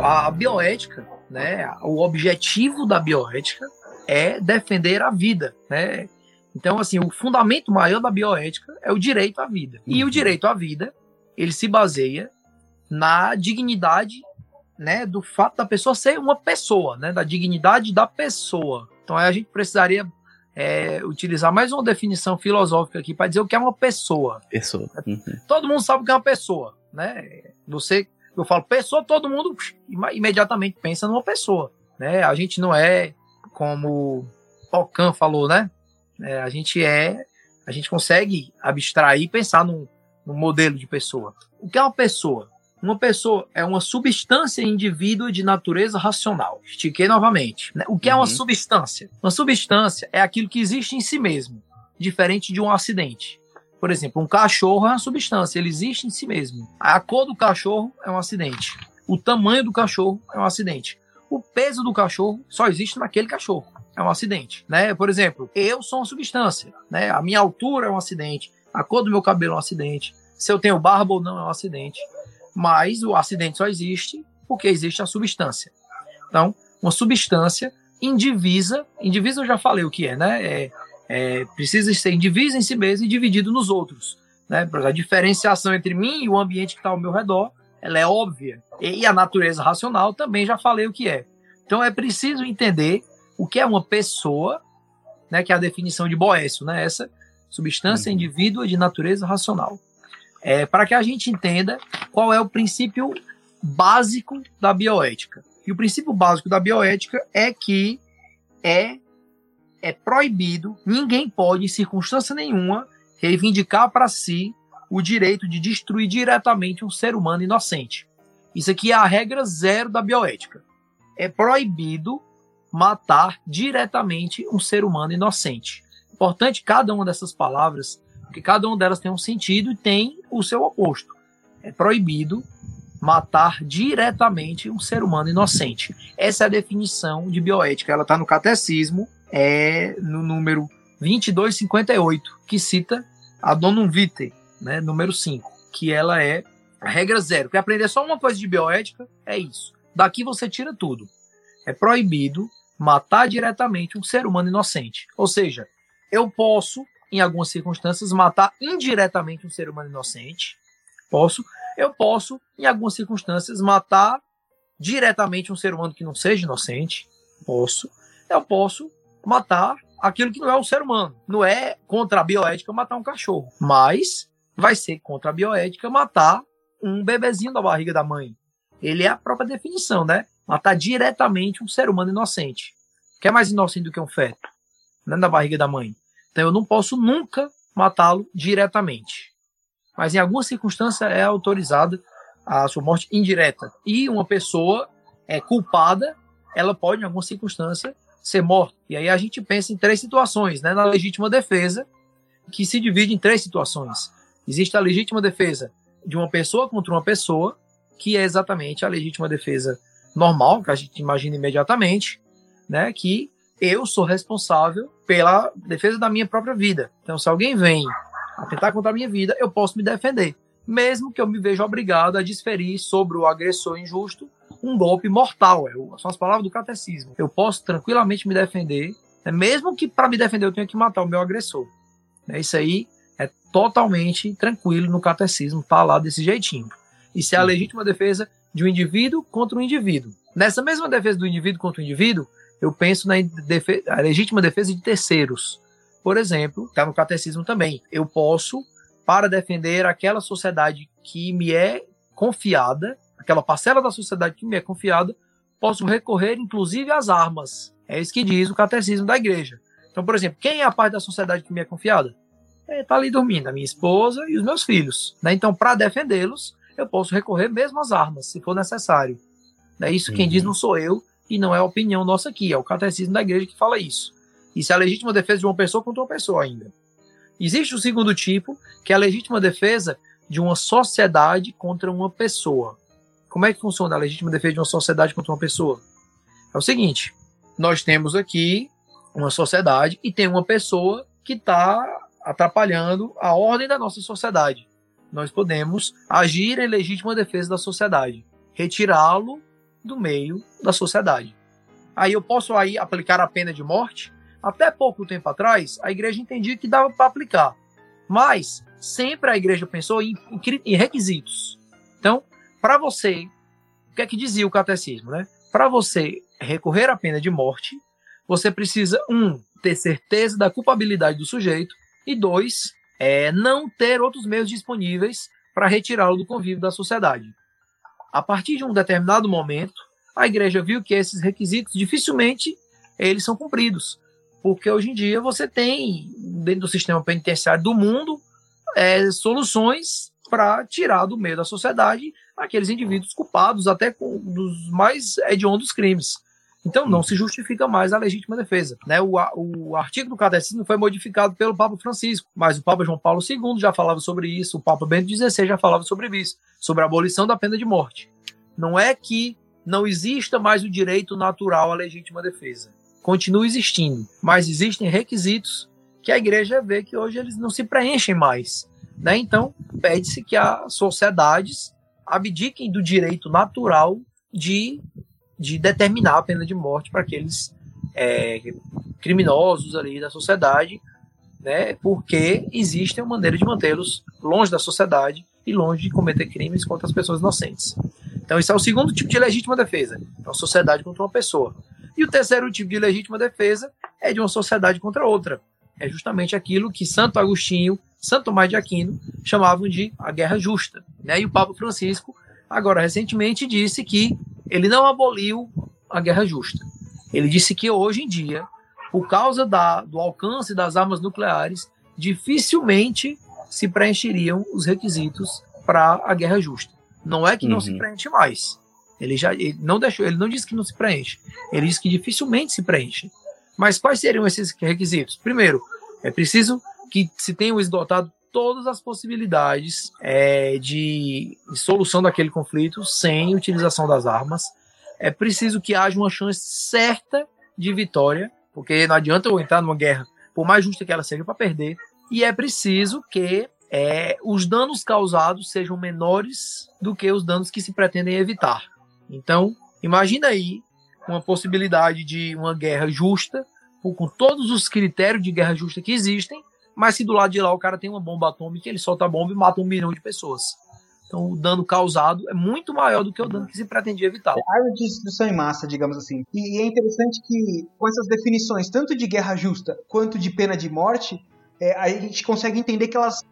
A bioética, né? O objetivo da bioética é defender a vida, né? Então, assim, o fundamento maior da bioética é o direito à vida. E o uhum. direito à vida, ele se baseia na dignidade, né, do fato da pessoa ser uma pessoa, né, da dignidade da pessoa. Então, aí a gente precisaria é, utilizar mais uma definição filosófica aqui para dizer o que é uma pessoa. Pessoa. Uhum. Todo mundo sabe o que é uma pessoa, né? Você, eu falo pessoa, todo mundo imediatamente pensa numa pessoa, né? A gente não é como Ockham falou, né? É, a gente é, a gente consegue abstrair e pensar num, num modelo de pessoa. O que é uma pessoa? Uma pessoa é uma substância indivídua de natureza racional. Estiquei novamente. Né? O que uhum. é uma uhum. substância? Uma substância é aquilo que existe em si mesmo, diferente de um acidente. Por exemplo, um cachorro é uma substância, ele existe em si mesmo. A cor do cachorro é um acidente. O tamanho do cachorro é um acidente. O peso do cachorro só existe naquele cachorro é um acidente, né? Por exemplo, eu sou uma substância, né? A minha altura é um acidente, a cor do meu cabelo é um acidente, se eu tenho barba ou não é um acidente. Mas o acidente só existe porque existe a substância. Então, uma substância indivisa, indivisa eu já falei o que é, né? É, é, precisa ser indivisa em si mesmo e dividido nos outros. Né? A diferenciação entre mim e o ambiente que está ao meu redor, ela é óbvia. E a natureza racional também já falei o que é. Então é preciso entender o que é uma pessoa, né, que é a definição de Boécio, né, essa substância uhum. indivídua de natureza racional. É, para que a gente entenda qual é o princípio básico da bioética. E o princípio básico da bioética é que é, é proibido, ninguém pode, em circunstância nenhuma, reivindicar para si o direito de destruir diretamente um ser humano inocente. Isso aqui é a regra zero da bioética. É proibido matar diretamente um ser humano inocente. Importante cada uma dessas palavras, porque cada uma delas tem um sentido e tem o seu oposto. É proibido matar diretamente um ser humano inocente. Essa é a definição de bioética. Ela está no catecismo, é no número 2258, que cita a Donum Vitae, né, número 5, que ela é a regra zero. Quer aprender só uma coisa de bioética? É isso. Daqui você tira tudo. É proibido matar diretamente um ser humano inocente. Ou seja, eu posso, em algumas circunstâncias, matar indiretamente um ser humano inocente. Posso. Eu posso, em algumas circunstâncias, matar diretamente um ser humano que não seja inocente. Posso. Eu posso matar aquilo que não é um ser humano. Não é contra a bioética matar um cachorro. Mas vai ser contra a bioética matar um bebezinho da barriga da mãe. Ele é a própria definição, né? Matar diretamente um ser humano inocente. Que é mais inocente do que um feto, né, na barriga da mãe. Então eu não posso nunca matá-lo diretamente. Mas em alguma circunstância é autorizada a sua morte indireta. E uma pessoa é culpada, ela pode, em alguma circunstância, ser morta. E aí a gente pensa em três situações, né? Na legítima defesa, que se divide em três situações. Existe a legítima defesa de uma pessoa contra uma pessoa, que é exatamente a legítima defesa normal, que a gente imagina imediatamente, né? Que eu sou responsável pela defesa da minha própria vida. Então, se alguém vem atentar contra a minha vida, eu posso me defender, mesmo que eu me veja obrigado a desferir sobre o agressor injusto um golpe mortal. É, são as palavras do catecismo. Eu posso tranquilamente me defender, né, mesmo que para me defender eu tenha que matar o meu agressor. É, isso aí é totalmente tranquilo no catecismo, falar desse jeitinho. Isso é a legítima defesa de um indivíduo contra um indivíduo. Nessa mesma defesa do indivíduo contra o indivíduo, eu penso na defesa, legítima defesa de terceiros. Por exemplo, está no catecismo também. Eu posso, para defender aquela sociedade que me é confiada, aquela parcela da sociedade que me é confiada, posso recorrer inclusive às armas. É isso que diz o catecismo da igreja. Então, por exemplo, quem é a parte da sociedade que me é confiada? Está é, tá ali dormindo, a minha esposa e os meus filhos. Né? Então, para defendê-los, eu posso recorrer mesmo às armas, se for necessário. É isso quem diz uhum. não sou eu e não é a opinião nossa aqui, é o catecismo da igreja que fala isso. Isso é a legítima defesa de uma pessoa contra uma pessoa ainda. Existe o segundo tipo, que é a legítima defesa de uma sociedade contra uma pessoa. Como é que funciona a legítima defesa de uma sociedade contra uma pessoa? É o seguinte: nós temos aqui uma sociedade e tem uma pessoa que está atrapalhando a ordem da nossa sociedade. Nós podemos agir em legítima defesa da sociedade, retirá-lo do meio da sociedade. Aí eu posso aí aplicar a pena de morte. Até pouco tempo atrás, a igreja entendia que dava para aplicar, mas sempre a igreja pensou em, em requisitos. Então, para você, o que é que dizia o catecismo, né? Para você recorrer à pena de morte, você precisa um ter certeza da culpabilidade do sujeito e dois é não ter outros meios disponíveis para retirá-lo do convívio da sociedade. A partir de um determinado momento, a igreja viu que esses requisitos dificilmente eles são cumpridos, porque hoje em dia você tem dentro do sistema penitenciário do mundo é, soluções para tirar do meio da sociedade aqueles indivíduos culpados até com, dos mais hediondos crimes. Então não se justifica mais a legítima defesa. Né? O, o artigo do catecismo foi modificado pelo Papa Francisco, mas o Papa João Paulo II já falava sobre isso, o Papa Bento XVI já falava sobre isso, sobre a abolição da pena de morte. Não é que não exista mais o direito natural à legítima defesa. Continua existindo, mas existem requisitos que a igreja vê que hoje eles não se preenchem mais. Né? Então, pede-se que as sociedades abdiquem do direito natural de de determinar a pena de morte para aqueles é, criminosos ali da sociedade, né, porque existe uma maneira de mantê-los longe da sociedade e longe de cometer crimes contra as pessoas inocentes. Então, isso é o segundo tipo de legítima defesa, é uma sociedade contra uma pessoa. E o terceiro tipo de legítima defesa é de uma sociedade contra outra. É justamente aquilo que Santo Agostinho, Santo Tomás de Aquino chamavam de a guerra justa. Né? E o Papa Francisco, agora recentemente, disse que ele não aboliu a guerra justa. Ele disse que hoje em dia, por causa da, do alcance das armas nucleares, dificilmente se preencheriam os requisitos para a guerra justa. Não é que uhum. não se uhum. preenche mais. Ele já ele não deixou, ele não disse que não se preenche. Ele disse que dificilmente se preenche. Mas quais seriam esses requisitos? Primeiro, é preciso que se tenham esgotado todas as possibilidades é, de, solução daquele conflito sem utilização das armas. É preciso que haja uma chance certa de vitória, porque não adianta eu entrar numa guerra, por mais justa que ela seja, para perder. E é preciso que é, os danos causados sejam menores do que os danos que se pretendem evitar. Então, imagina aí uma possibilidade de uma guerra justa, com todos os critérios de guerra justa que existem, mas se do lado de lá o cara tem uma bomba atômica, ele solta a bomba e mata um milhão de pessoas. Então o dano causado é muito maior do que o dano que se pretendia evitar. É arma de destruição em massa, digamos assim. E, é interessante que com essas definições, tanto de guerra justa quanto de pena de morte, é, a gente consegue entender que elas,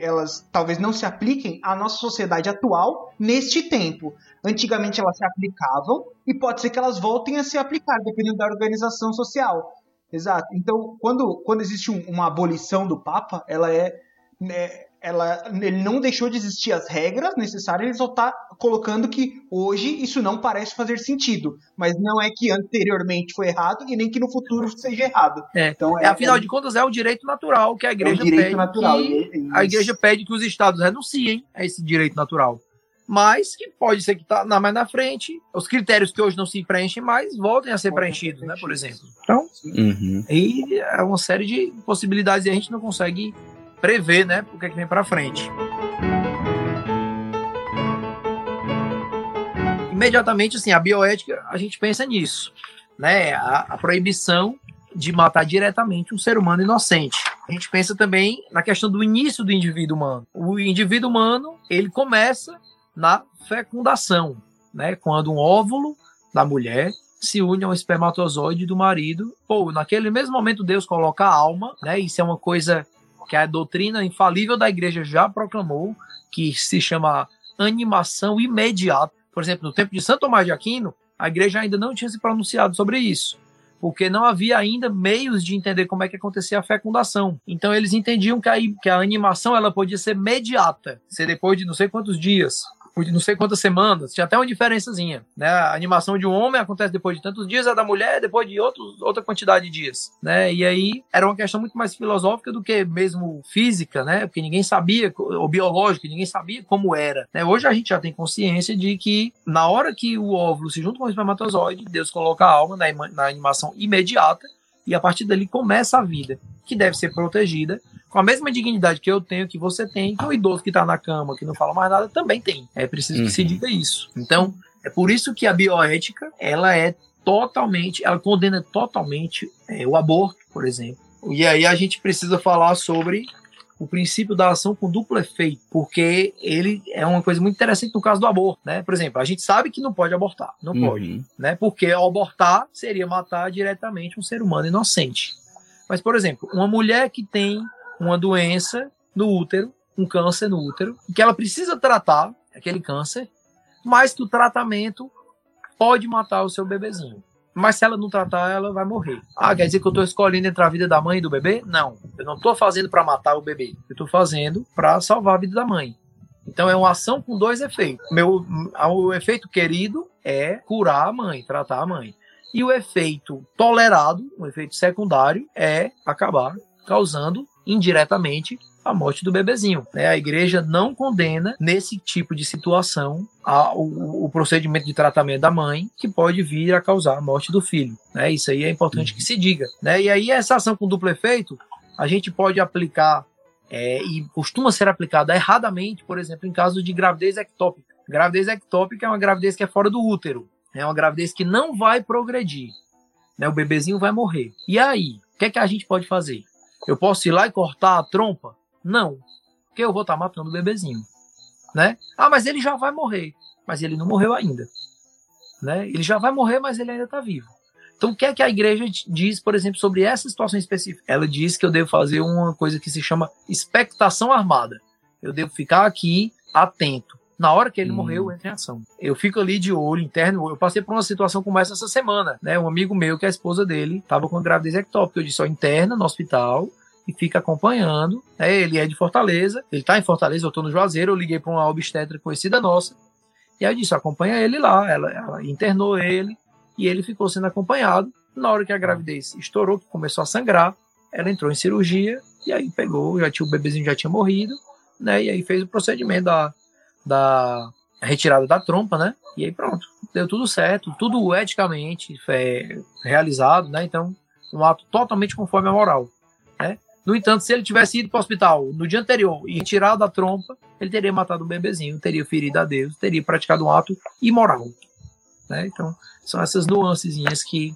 elas talvez não se apliquem à nossa sociedade atual neste tempo. Antigamente elas se aplicavam e pode ser que elas voltem a se aplicar, dependendo da organização social. Exato. Então, quando, quando existe um, uma abolição do Papa, ela é. Né, ela, ele não deixou de existir as regras necessárias, ele só está colocando que hoje isso não parece fazer sentido. Mas não é que anteriormente foi errado e nem que no futuro seja errado. É. Então, é, afinal é, de contas, é o direito natural que a igreja é pede. Natural, que, a igreja pede que os estados renunciem a esse direito natural. Mas que pode ser que tá na, mais na frente, os critérios que hoje não se preenchem mais voltem a ser preenchidos, né, por exemplo. Então, uhum. e é uma série de possibilidades e a gente não consegue prever, né, o que, é que vem para frente. Imediatamente, assim, a bioética, a gente pensa nisso, né, a, a proibição de matar diretamente um ser humano inocente. A gente pensa também na questão do início do indivíduo humano. O indivíduo humano, ele começa na fecundação, né? Quando um óvulo da mulher se une ao espermatozoide do marido. Ou naquele mesmo momento Deus coloca a alma, né? Isso é uma coisa que a doutrina infalível da igreja já proclamou, que se chama animação imediata. Por exemplo, no tempo de Santo Tomás de Aquino, a igreja ainda não tinha se pronunciado sobre isso porque não havia ainda meios de entender como é que acontecia a fecundação. Então eles entendiam que a, que a animação ela podia ser imediata, ser depois de não sei quantos dias, de não sei quantas semanas, tinha até uma diferençazinha, né? A animação de um homem acontece depois de tantos dias, a da mulher depois de outros, outra quantidade de dias, né? E aí era uma questão muito mais filosófica do que mesmo física, né? Porque ninguém sabia, ou biológica, ninguém sabia como era, né? Hoje a gente já tem consciência de que na hora que o óvulo se junta com o espermatozoide, Deus coloca a alma na, na animação imediata e a partir dali começa a vida, que deve ser protegida com a mesma dignidade que eu tenho, que você tem, que o idoso que está na cama, que não fala mais nada, também tem. É preciso uhum. que se uhum. diga isso. Então, é por isso que a bioética, ela é totalmente, ela condena totalmente é, o aborto, por exemplo. E aí a gente precisa falar sobre o princípio da ação com duplo efeito, porque ele é uma coisa muito interessante no caso do aborto, né? Por exemplo, a gente sabe que não pode abortar, não uhum. pode, né? Porque abortar seria matar diretamente um ser humano inocente. Mas, por exemplo, uma mulher que tem uma doença no útero, um câncer no útero, que ela precisa tratar aquele câncer, mas que o tratamento pode matar o seu bebezinho. Mas se ela não tratar, ela vai morrer. Ah, quer dizer que eu estou escolhendo entre a vida da mãe e do bebê? Não. Eu não estou fazendo para matar o bebê. Eu estou fazendo para salvar a vida da mãe. Então é uma ação com dois efeitos. Meu, o efeito querido é curar a mãe, tratar a mãe. E o efeito tolerado, o efeito secundário, é acabar causando indiretamente a morte do bebezinho. Né? A igreja não condena, nesse tipo de situação, a, o, o, procedimento de tratamento da mãe, que pode vir a causar a morte do filho. Né? Isso aí é importante que se diga. Né? E aí, essa ação com duplo efeito, a gente pode aplicar, é, e costuma ser aplicada erradamente, por exemplo, em caso de gravidez ectópica. Gravidez ectópica é uma gravidez que é fora do útero. É uma gravidez que não vai progredir. Né? O bebezinho vai morrer. E aí, o que, é que a gente pode fazer? Eu posso ir lá e cortar a trompa? Não, porque eu vou estar matando o bebezinho, né? Ah, mas ele já vai morrer, mas ele não morreu ainda, né? Ele já vai morrer, mas ele ainda está vivo. Então, o que é que a igreja diz, por exemplo, sobre essa situação específica? Ela diz que eu devo fazer uma coisa que se chama expectação armada. Eu devo ficar aqui atento. Na hora que ele hum. morreu, entra em ação. Eu fico ali de olho interno. Eu passei por uma situação como essa essa semana, né? Um amigo meu, que é a esposa dele, estava com gravidez ectópica. Eu disse, ó, interna no hospital e fica acompanhando. Né? Ele é de Fortaleza, ele está em Fortaleza, eu estou no Juazeiro. Eu liguei para uma obstetra conhecida nossa. E aí eu disse, acompanha ele lá. Ela, ela internou ele e ele ficou sendo acompanhado. Na hora que a gravidez estourou, que começou a sangrar, ela entrou em cirurgia e aí pegou, já tinha o bebezinho já tinha morrido, né? E aí fez o procedimento da da retirada da trompa, né? E aí pronto, deu tudo certo, tudo eticamente é, realizado, né? Então, um ato totalmente conforme a moral? No entanto, se ele tivesse ido para o hospital no dia anterior e retirado a trompa, ele teria matado o bebezinho, teria ferido a Deus, teria praticado um ato imoral, né? Então, são essas nuancezinhas que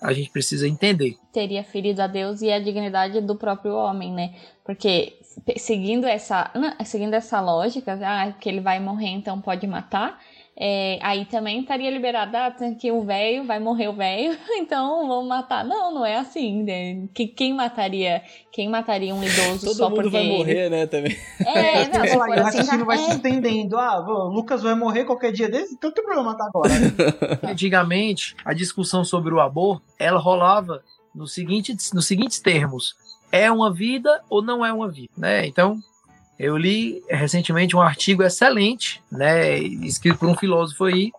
a gente precisa entender. Teria ferido a Deus e a dignidade do próprio homem, né? Porque seguindo essa, não, seguindo essa lógica, ah, que ele vai morrer, então pode matar. É, aí também estaria liberada ah, que o velho vai morrer o velho, então vamos matar. Não, não é assim. Né? Que, quem mataria quem mataria um idoso Todo só mundo porque vai morrer, né, também. É, não, se for assim, já... vai é. se estendendo. Ah, o Lucas vai morrer qualquer dia desse, então tem problema matar agora. Antigamente, a discussão sobre o aborto, ela rolava no seguinte, nos seguintes termos é uma vida ou não é uma vida, né? Então, eu li recentemente um artigo excelente, né, escrito por um filósofo aí,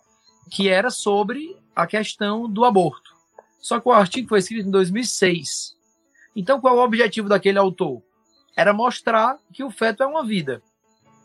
que era sobre a questão do aborto. Só que o artigo foi escrito em 2006. Então, qual é o objetivo daquele autor? Era mostrar que o feto é uma vida.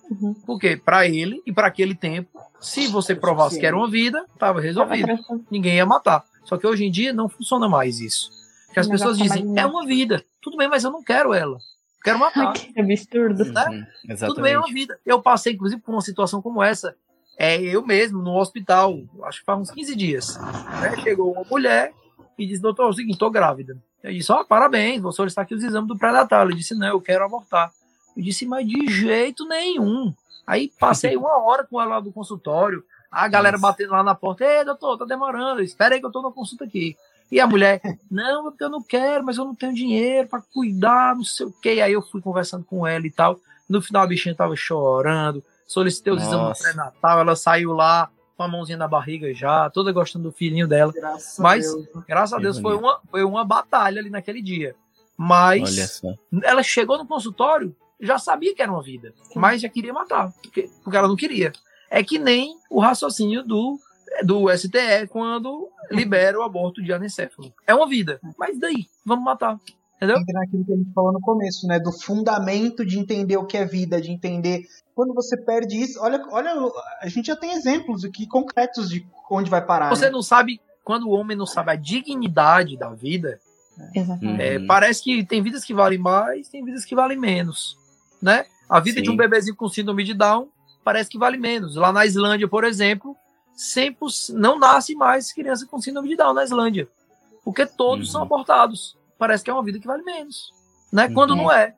Uhum. Porque para ele e para aquele tempo, se você provasse que era uma vida, estava resolvido. Ninguém ia matar. Só que hoje em dia não funciona mais isso. Porque as pessoas dizem, é uma vida. Tudo bem, mas eu não quero ela. Quero matar. Que absurdo. né? Uhum, exatamente. Tudo bem, é uma vida. Eu passei, inclusive, por uma situação como essa. É, eu mesmo, no hospital, acho que faz uns 15 dias. né? Chegou uma mulher e disse, doutor, é o seguinte, tô grávida. Eu disse, ó, parabéns, vou solicitar aqui os exames do pré-natal. Ele disse, não, eu quero abortar. Eu disse, mas de jeito nenhum. Aí passei uma hora com ela lá do consultório, a galera Nossa. batendo lá na porta, ei, doutor, tá demorando, espera aí que eu tô na consulta aqui. E a mulher, não, é porque eu não quero, mas eu não tenho dinheiro pra cuidar, não sei o quê. Aí eu fui conversando com ela e tal. No final a bichinha tava chorando, solicitei os exames pré-natal, ela saiu lá com a mãozinha na barriga já, toda gostando do filhinho dela. Graças Mas- a Deus. Graças a Deus foi uma, foi uma batalha ali naquele dia. Mas ela chegou no consultório, já sabia que era uma vida, mas já queria matar, porque, porque ela não queria. É que nem o raciocínio do, do STE quando libera o aborto de anencefalo. É uma vida, mas daí? Vamos matar. Entendeu? entra naquilo que a gente falou no começo, né? Do fundamento de entender o que é vida, de entender. Quando você perde isso, olha, olha, a gente já tem exemplos aqui concretos de onde vai parar. Você né? não sabe, quando o homem não sabe a dignidade da vida. É, parece que tem vidas que valem mais, tem vidas que valem menos, né? A vida Sim. de um bebezinho com síndrome de Down parece que vale menos. Lá na Islândia, por exemplo, 100%, não nasce mais criança com síndrome de Down na Islândia, porque todos Uhum. são abortados. Parece que é uma vida que vale menos, né? Uhum. Quando não é.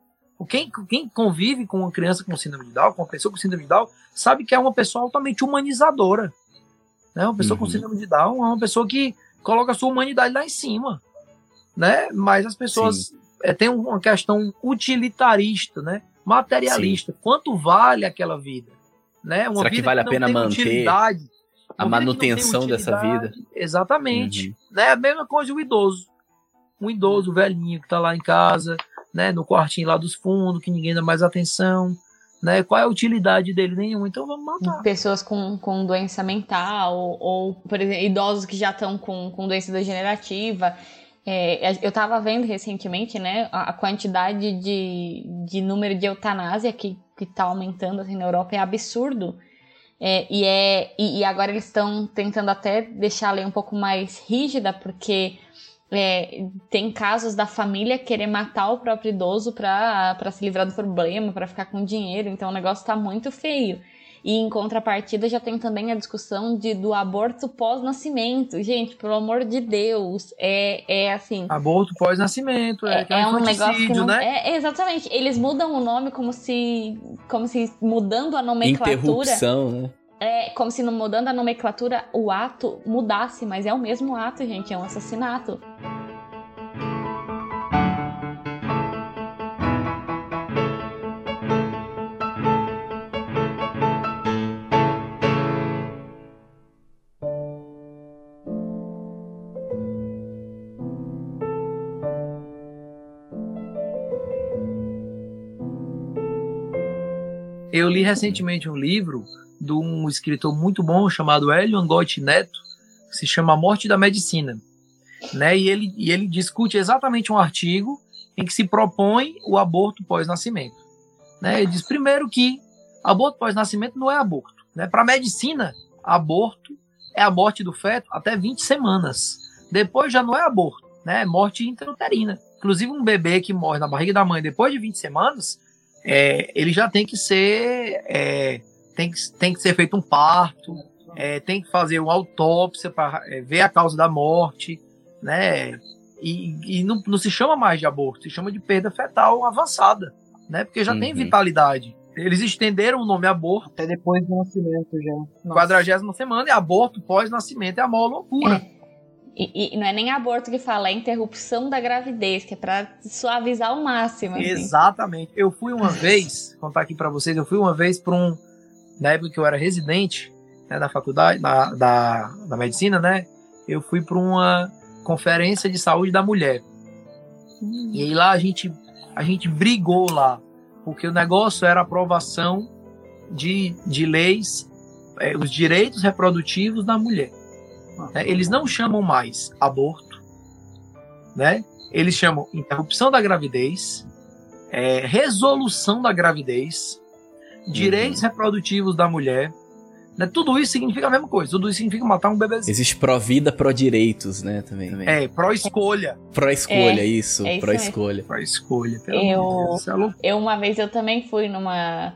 Quem, quem convive com uma criança com síndrome de Down, com uma pessoa com síndrome de Down, sabe que é uma pessoa altamente humanizadora. Né? Uma pessoa com Uhum. síndrome de Down é uma pessoa que coloca a sua humanidade lá em cima né? Mas as pessoas é, têm uma questão utilitarista, né? Materialista. Quanto vale aquela vida? Né? Uma Será que vida vale a não pena manter utilidade, a que manutenção dessa vida? Exatamente. Uhum. Né? A mesma coisa o idoso. Um idoso velhinho que está lá em casa, né? no quartinho lá dos fundos, que ninguém dá mais atenção. Né? Qual é a utilidade dele? Nenhuma. Então vamos matar. Pessoas com, com doença mental, ou, por exemplo, idosos que já estão com, com doença degenerativa. É, eu estava vendo recentemente, né, a, quantidade de, de número de eutanásia que está aumentando assim, na Europa é absurdo. É, e, é, e, e agora eles estão tentando até deixar a lei um pouco mais rígida, porque é, tem casos da família querer matar o próprio idoso para se livrar do problema, para ficar com dinheiro. Então o negócio está muito feio. E em contrapartida já tem também a discussão de, do aborto pós-nascimento. Gente, pelo amor de Deus, é, é assim. Aborto pós-nascimento, é, É, que é é um negócio que não, né? é, exatamente. Eles mudam o nome como se, como se mudando a nomenclatura, Interrupção, né? é como se mudando a nomenclatura o ato mudasse, mas é o mesmo ato, gente, é um assassinato. Eu li recentemente um livro de um escritor muito bom chamado Hélio Angotti Neto, que se chama A Morte da Medicina. Né? E, ele, e ele discute exatamente um artigo em que se propõe o aborto pós-nascimento. Né? Ele diz, primeiro, que aborto pós-nascimento não é aborto. Né? Para a medicina, aborto é a morte do feto até 20 semanas. Depois já não é aborto, né? é morte intrauterina. Inclusive, um bebê que morre na barriga da mãe depois de 20 semanas, é, ele já tem que ser é, tem, que, tem que ser feito um parto, é, tem que fazer uma autópsia para é, ver a causa da morte, né? E, e não, não, se chama mais de aborto, se chama de perda fetal avançada, né? Porque já uhum. tem vitalidade. Eles estenderam o nome aborto. Até depois do nascimento já. Quadragésima semana e aborto pós-nascimento é a maior loucura. E, e, não é nem aborto que fala, é interrupção da gravidez, que é para suavizar ao máximo. Assim. Exatamente. Eu fui uma vez, vou contar aqui para vocês, eu fui uma vez para um. Na época que eu era residente né, na faculdade, na, da, da medicina, né? Eu fui para uma conferência de saúde da mulher. Hum. E aí lá a gente, a gente brigou lá, porque o negócio era aprovação de, de leis, é, os direitos reprodutivos da mulher. Né? Eles não chamam mais aborto, né? Eles chamam interrupção da gravidez, é, resolução da gravidez, direitos reprodutivos da mulher. Né? Tudo isso significa a mesma coisa. Tudo isso significa matar um bebezinho. Existe pró-vida, pró-direitos, né? Também. É, pró-escolha. Pró-escolha, É, isso. é isso pró-escolha. Pró-escolha. pelo Eu- amor de Deus, é. Eu, uma vez, eu também fui numa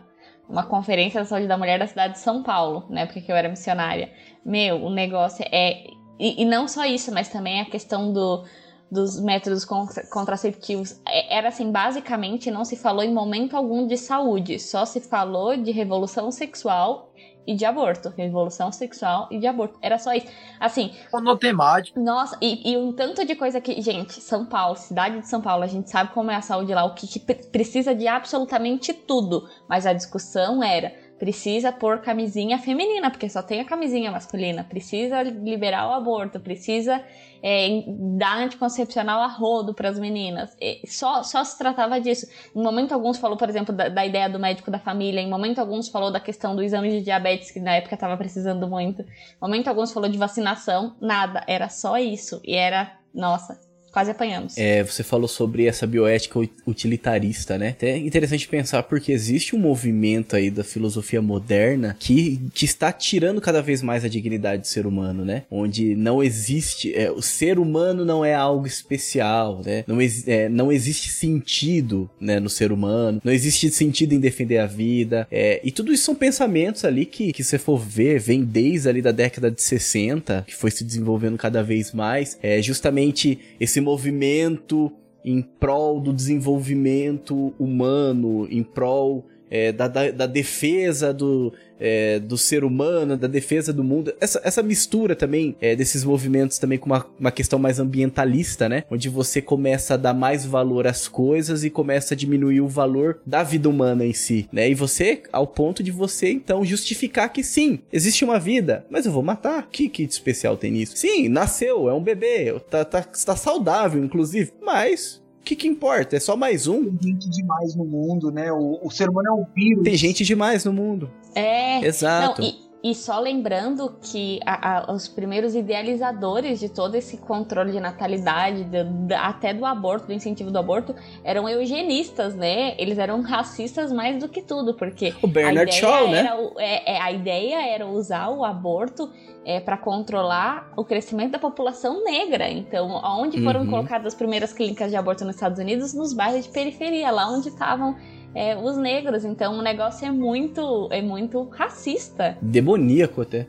uma conferência da saúde da mulher da cidade de São Paulo, na época que eu era missionária. Meu, o negócio é. E, e não só isso, mas também a questão do, dos métodos con- contraceptivos. É- Era assim, basicamente não se falou em momento algum de saúde, só se falou de revolução sexual e de aborto. Revolução sexual e de aborto. Era só isso. Assim, Monotemático. nossa, e, e um tanto de coisa que, gente, São Paulo, cidade de São Paulo, a gente sabe como é a saúde lá, o que, que pre- precisa de absolutamente tudo. Mas a discussão era: precisa pôr camisinha feminina, porque só tem a camisinha masculina, precisa liberar o aborto, precisa é, dar anticoncepcional a rodo para as meninas. E só, só se tratava disso. Em momento algum se falou, por exemplo, da, da ideia do médico da família, em momento algum se falou da questão do exame de diabetes, que na época estava precisando muito. Em momento algum se falou de vacinação, nada, era só isso. E era, nossa, quase apanhamos. É, você falou sobre essa bioética ut- utilitarista, né? Até interessante pensar porque existe um movimento aí da filosofia moderna que, que está tirando cada vez mais a dignidade do ser humano, né? Onde não existe, é, o ser humano não é algo especial, né? Não, é, não existe sentido, né, no ser humano, não existe sentido em defender a vida, é, e tudo isso são pensamentos ali que, que você for ver, vem desde ali da década de 60, que foi se desenvolvendo cada vez mais, é justamente esse movimento em prol do desenvolvimento humano, em prol é, da, da, da defesa do, é, do ser humano, da defesa do mundo. Essa, essa mistura também é, desses movimentos também com uma, uma questão mais ambientalista, né? Onde você começa a dar mais valor às coisas e começa a diminuir o valor da vida humana em si, né? E você, ao ponto de você, então, justificar que sim, existe uma vida, mas eu vou matar. Que, de especial tem nisso? Sim, nasceu, é um bebê, tá, tá, tá saudável, inclusive, mas... O que, que importa? É só mais um. Tem gente demais no mundo, né? O, o ser humano é um vírus. Tem gente demais no mundo. É, Exato. Não, e, e só lembrando que a- a- os primeiros idealizadores de todo esse controle de natalidade, do- da- até do aborto, do incentivo do aborto, eram eugenistas, né? Eles eram racistas mais do que tudo, porque O Bernard a ideia Shaw, né? é- é, a ideia era usar o aborto é, para controlar o crescimento da população negra. Então, onde foram Uhum. colocadas as primeiras clínicas de aborto nos Estados Unidos? Nos bairros de periferia, lá onde estavam é, os negros. Então, o negócio é muito, é muito racista. Demoníaco até.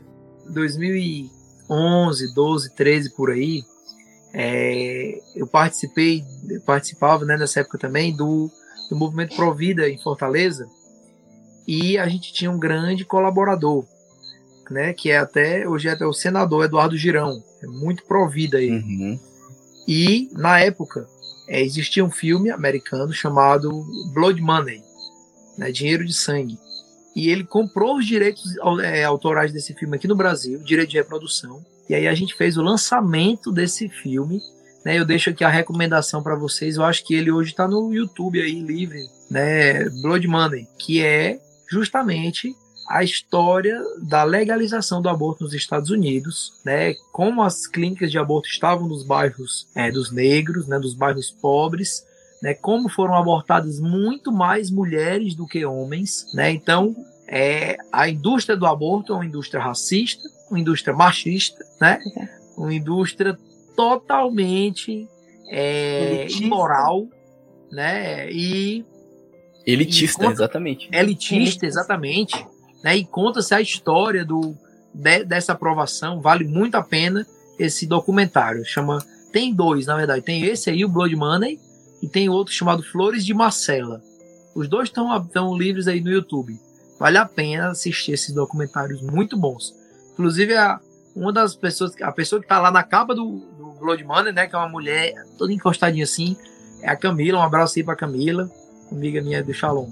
2011, 12, 13 por aí, é, eu participei, eu participava né, nessa época também do, do movimento Provida em Fortaleza e a gente tinha um grande colaborador, né, que é até hoje é até o senador Eduardo Girão, é muito Provida ele. Uhum. E na época é, existia um filme americano chamado Blood Money, né, Dinheiro de Sangue. E ele comprou os direitos é, autorais desse filme aqui no Brasil, direito de reprodução. E aí a gente fez o lançamento desse filme. Né, eu deixo aqui a recomendação para vocês. Eu acho que ele hoje está no YouTube aí livre, né, Blood Money, que é justamente a história da legalização do aborto nos Estados Unidos, né? Como as clínicas de aborto estavam nos bairros é, dos negros, né? Dos bairros pobres, né? Como foram abortadas muito mais mulheres do que homens, né? Então, é, a indústria do aborto é uma indústria racista, uma indústria machista, né? Uma indústria totalmente é, Elitista. imoral, né? E Elitista, E exatamente. elitista, exatamente, né? E conta-se a história do, de- dessa aprovação. Vale muito a pena esse documentário. Chama tem dois, na verdade. Tem esse aí, o Blood Money, e tem outro chamado Flores de Marcela. Os dois estão livres aí no YouTube. Vale a pena assistir esses documentários muito bons. Inclusive a uma das pessoas, a pessoa que tá lá na capa do, do Blood Money, né, que é uma mulher toda encostadinha assim, é a Camila. Um abraço aí pra Camila, amiga minha do Shalom.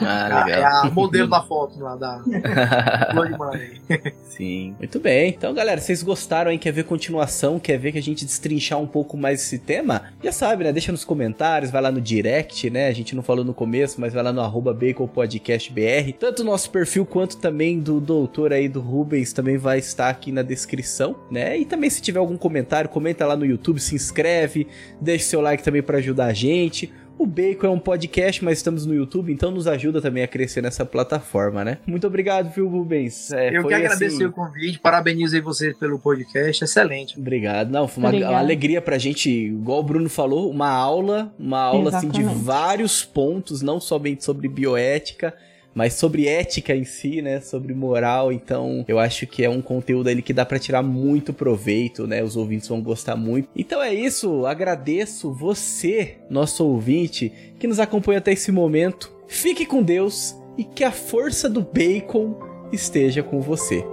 Ah, É legal. a modelo da foto lá da Blood Money. Sim. Muito bem. Então, galera, vocês gostaram aí? Quer ver continuação? Quer ver que a gente destrinchar um pouco mais esse tema? Já sabe, né? Deixa nos comentários, vai lá no direct, né? A gente não falou no começo, mas vai lá no arroba baconpodcastbr. Tanto o nosso perfil quanto também do doutor aí do Rubens também vai estar aqui na descrição, né? E também se tiver algum comentário, comenta lá no YouTube, se inscreve, deixa seu like também para ajudar a gente. O Bacon é um podcast, mas estamos no YouTube, então nos ajuda também a crescer nessa plataforma, né? Muito obrigado, viu, Rubens? É, Eu que agradeço assim... o convite, parabenizo vocês pelo podcast, excelente. Obrigado. Não, foi uma, uma, alegria pra gente, igual o Bruno falou, uma aula, uma aula assim de vários pontos, não somente sobre bioética, mas sobre ética em si, né? Sobre moral. Então, eu acho que é um conteúdo ali que dá para tirar muito proveito, né? Os ouvintes vão gostar muito. Então é isso. Agradeço você, nosso ouvinte, que nos acompanha até esse momento. Fique com Deus e que a força do bacon esteja com você.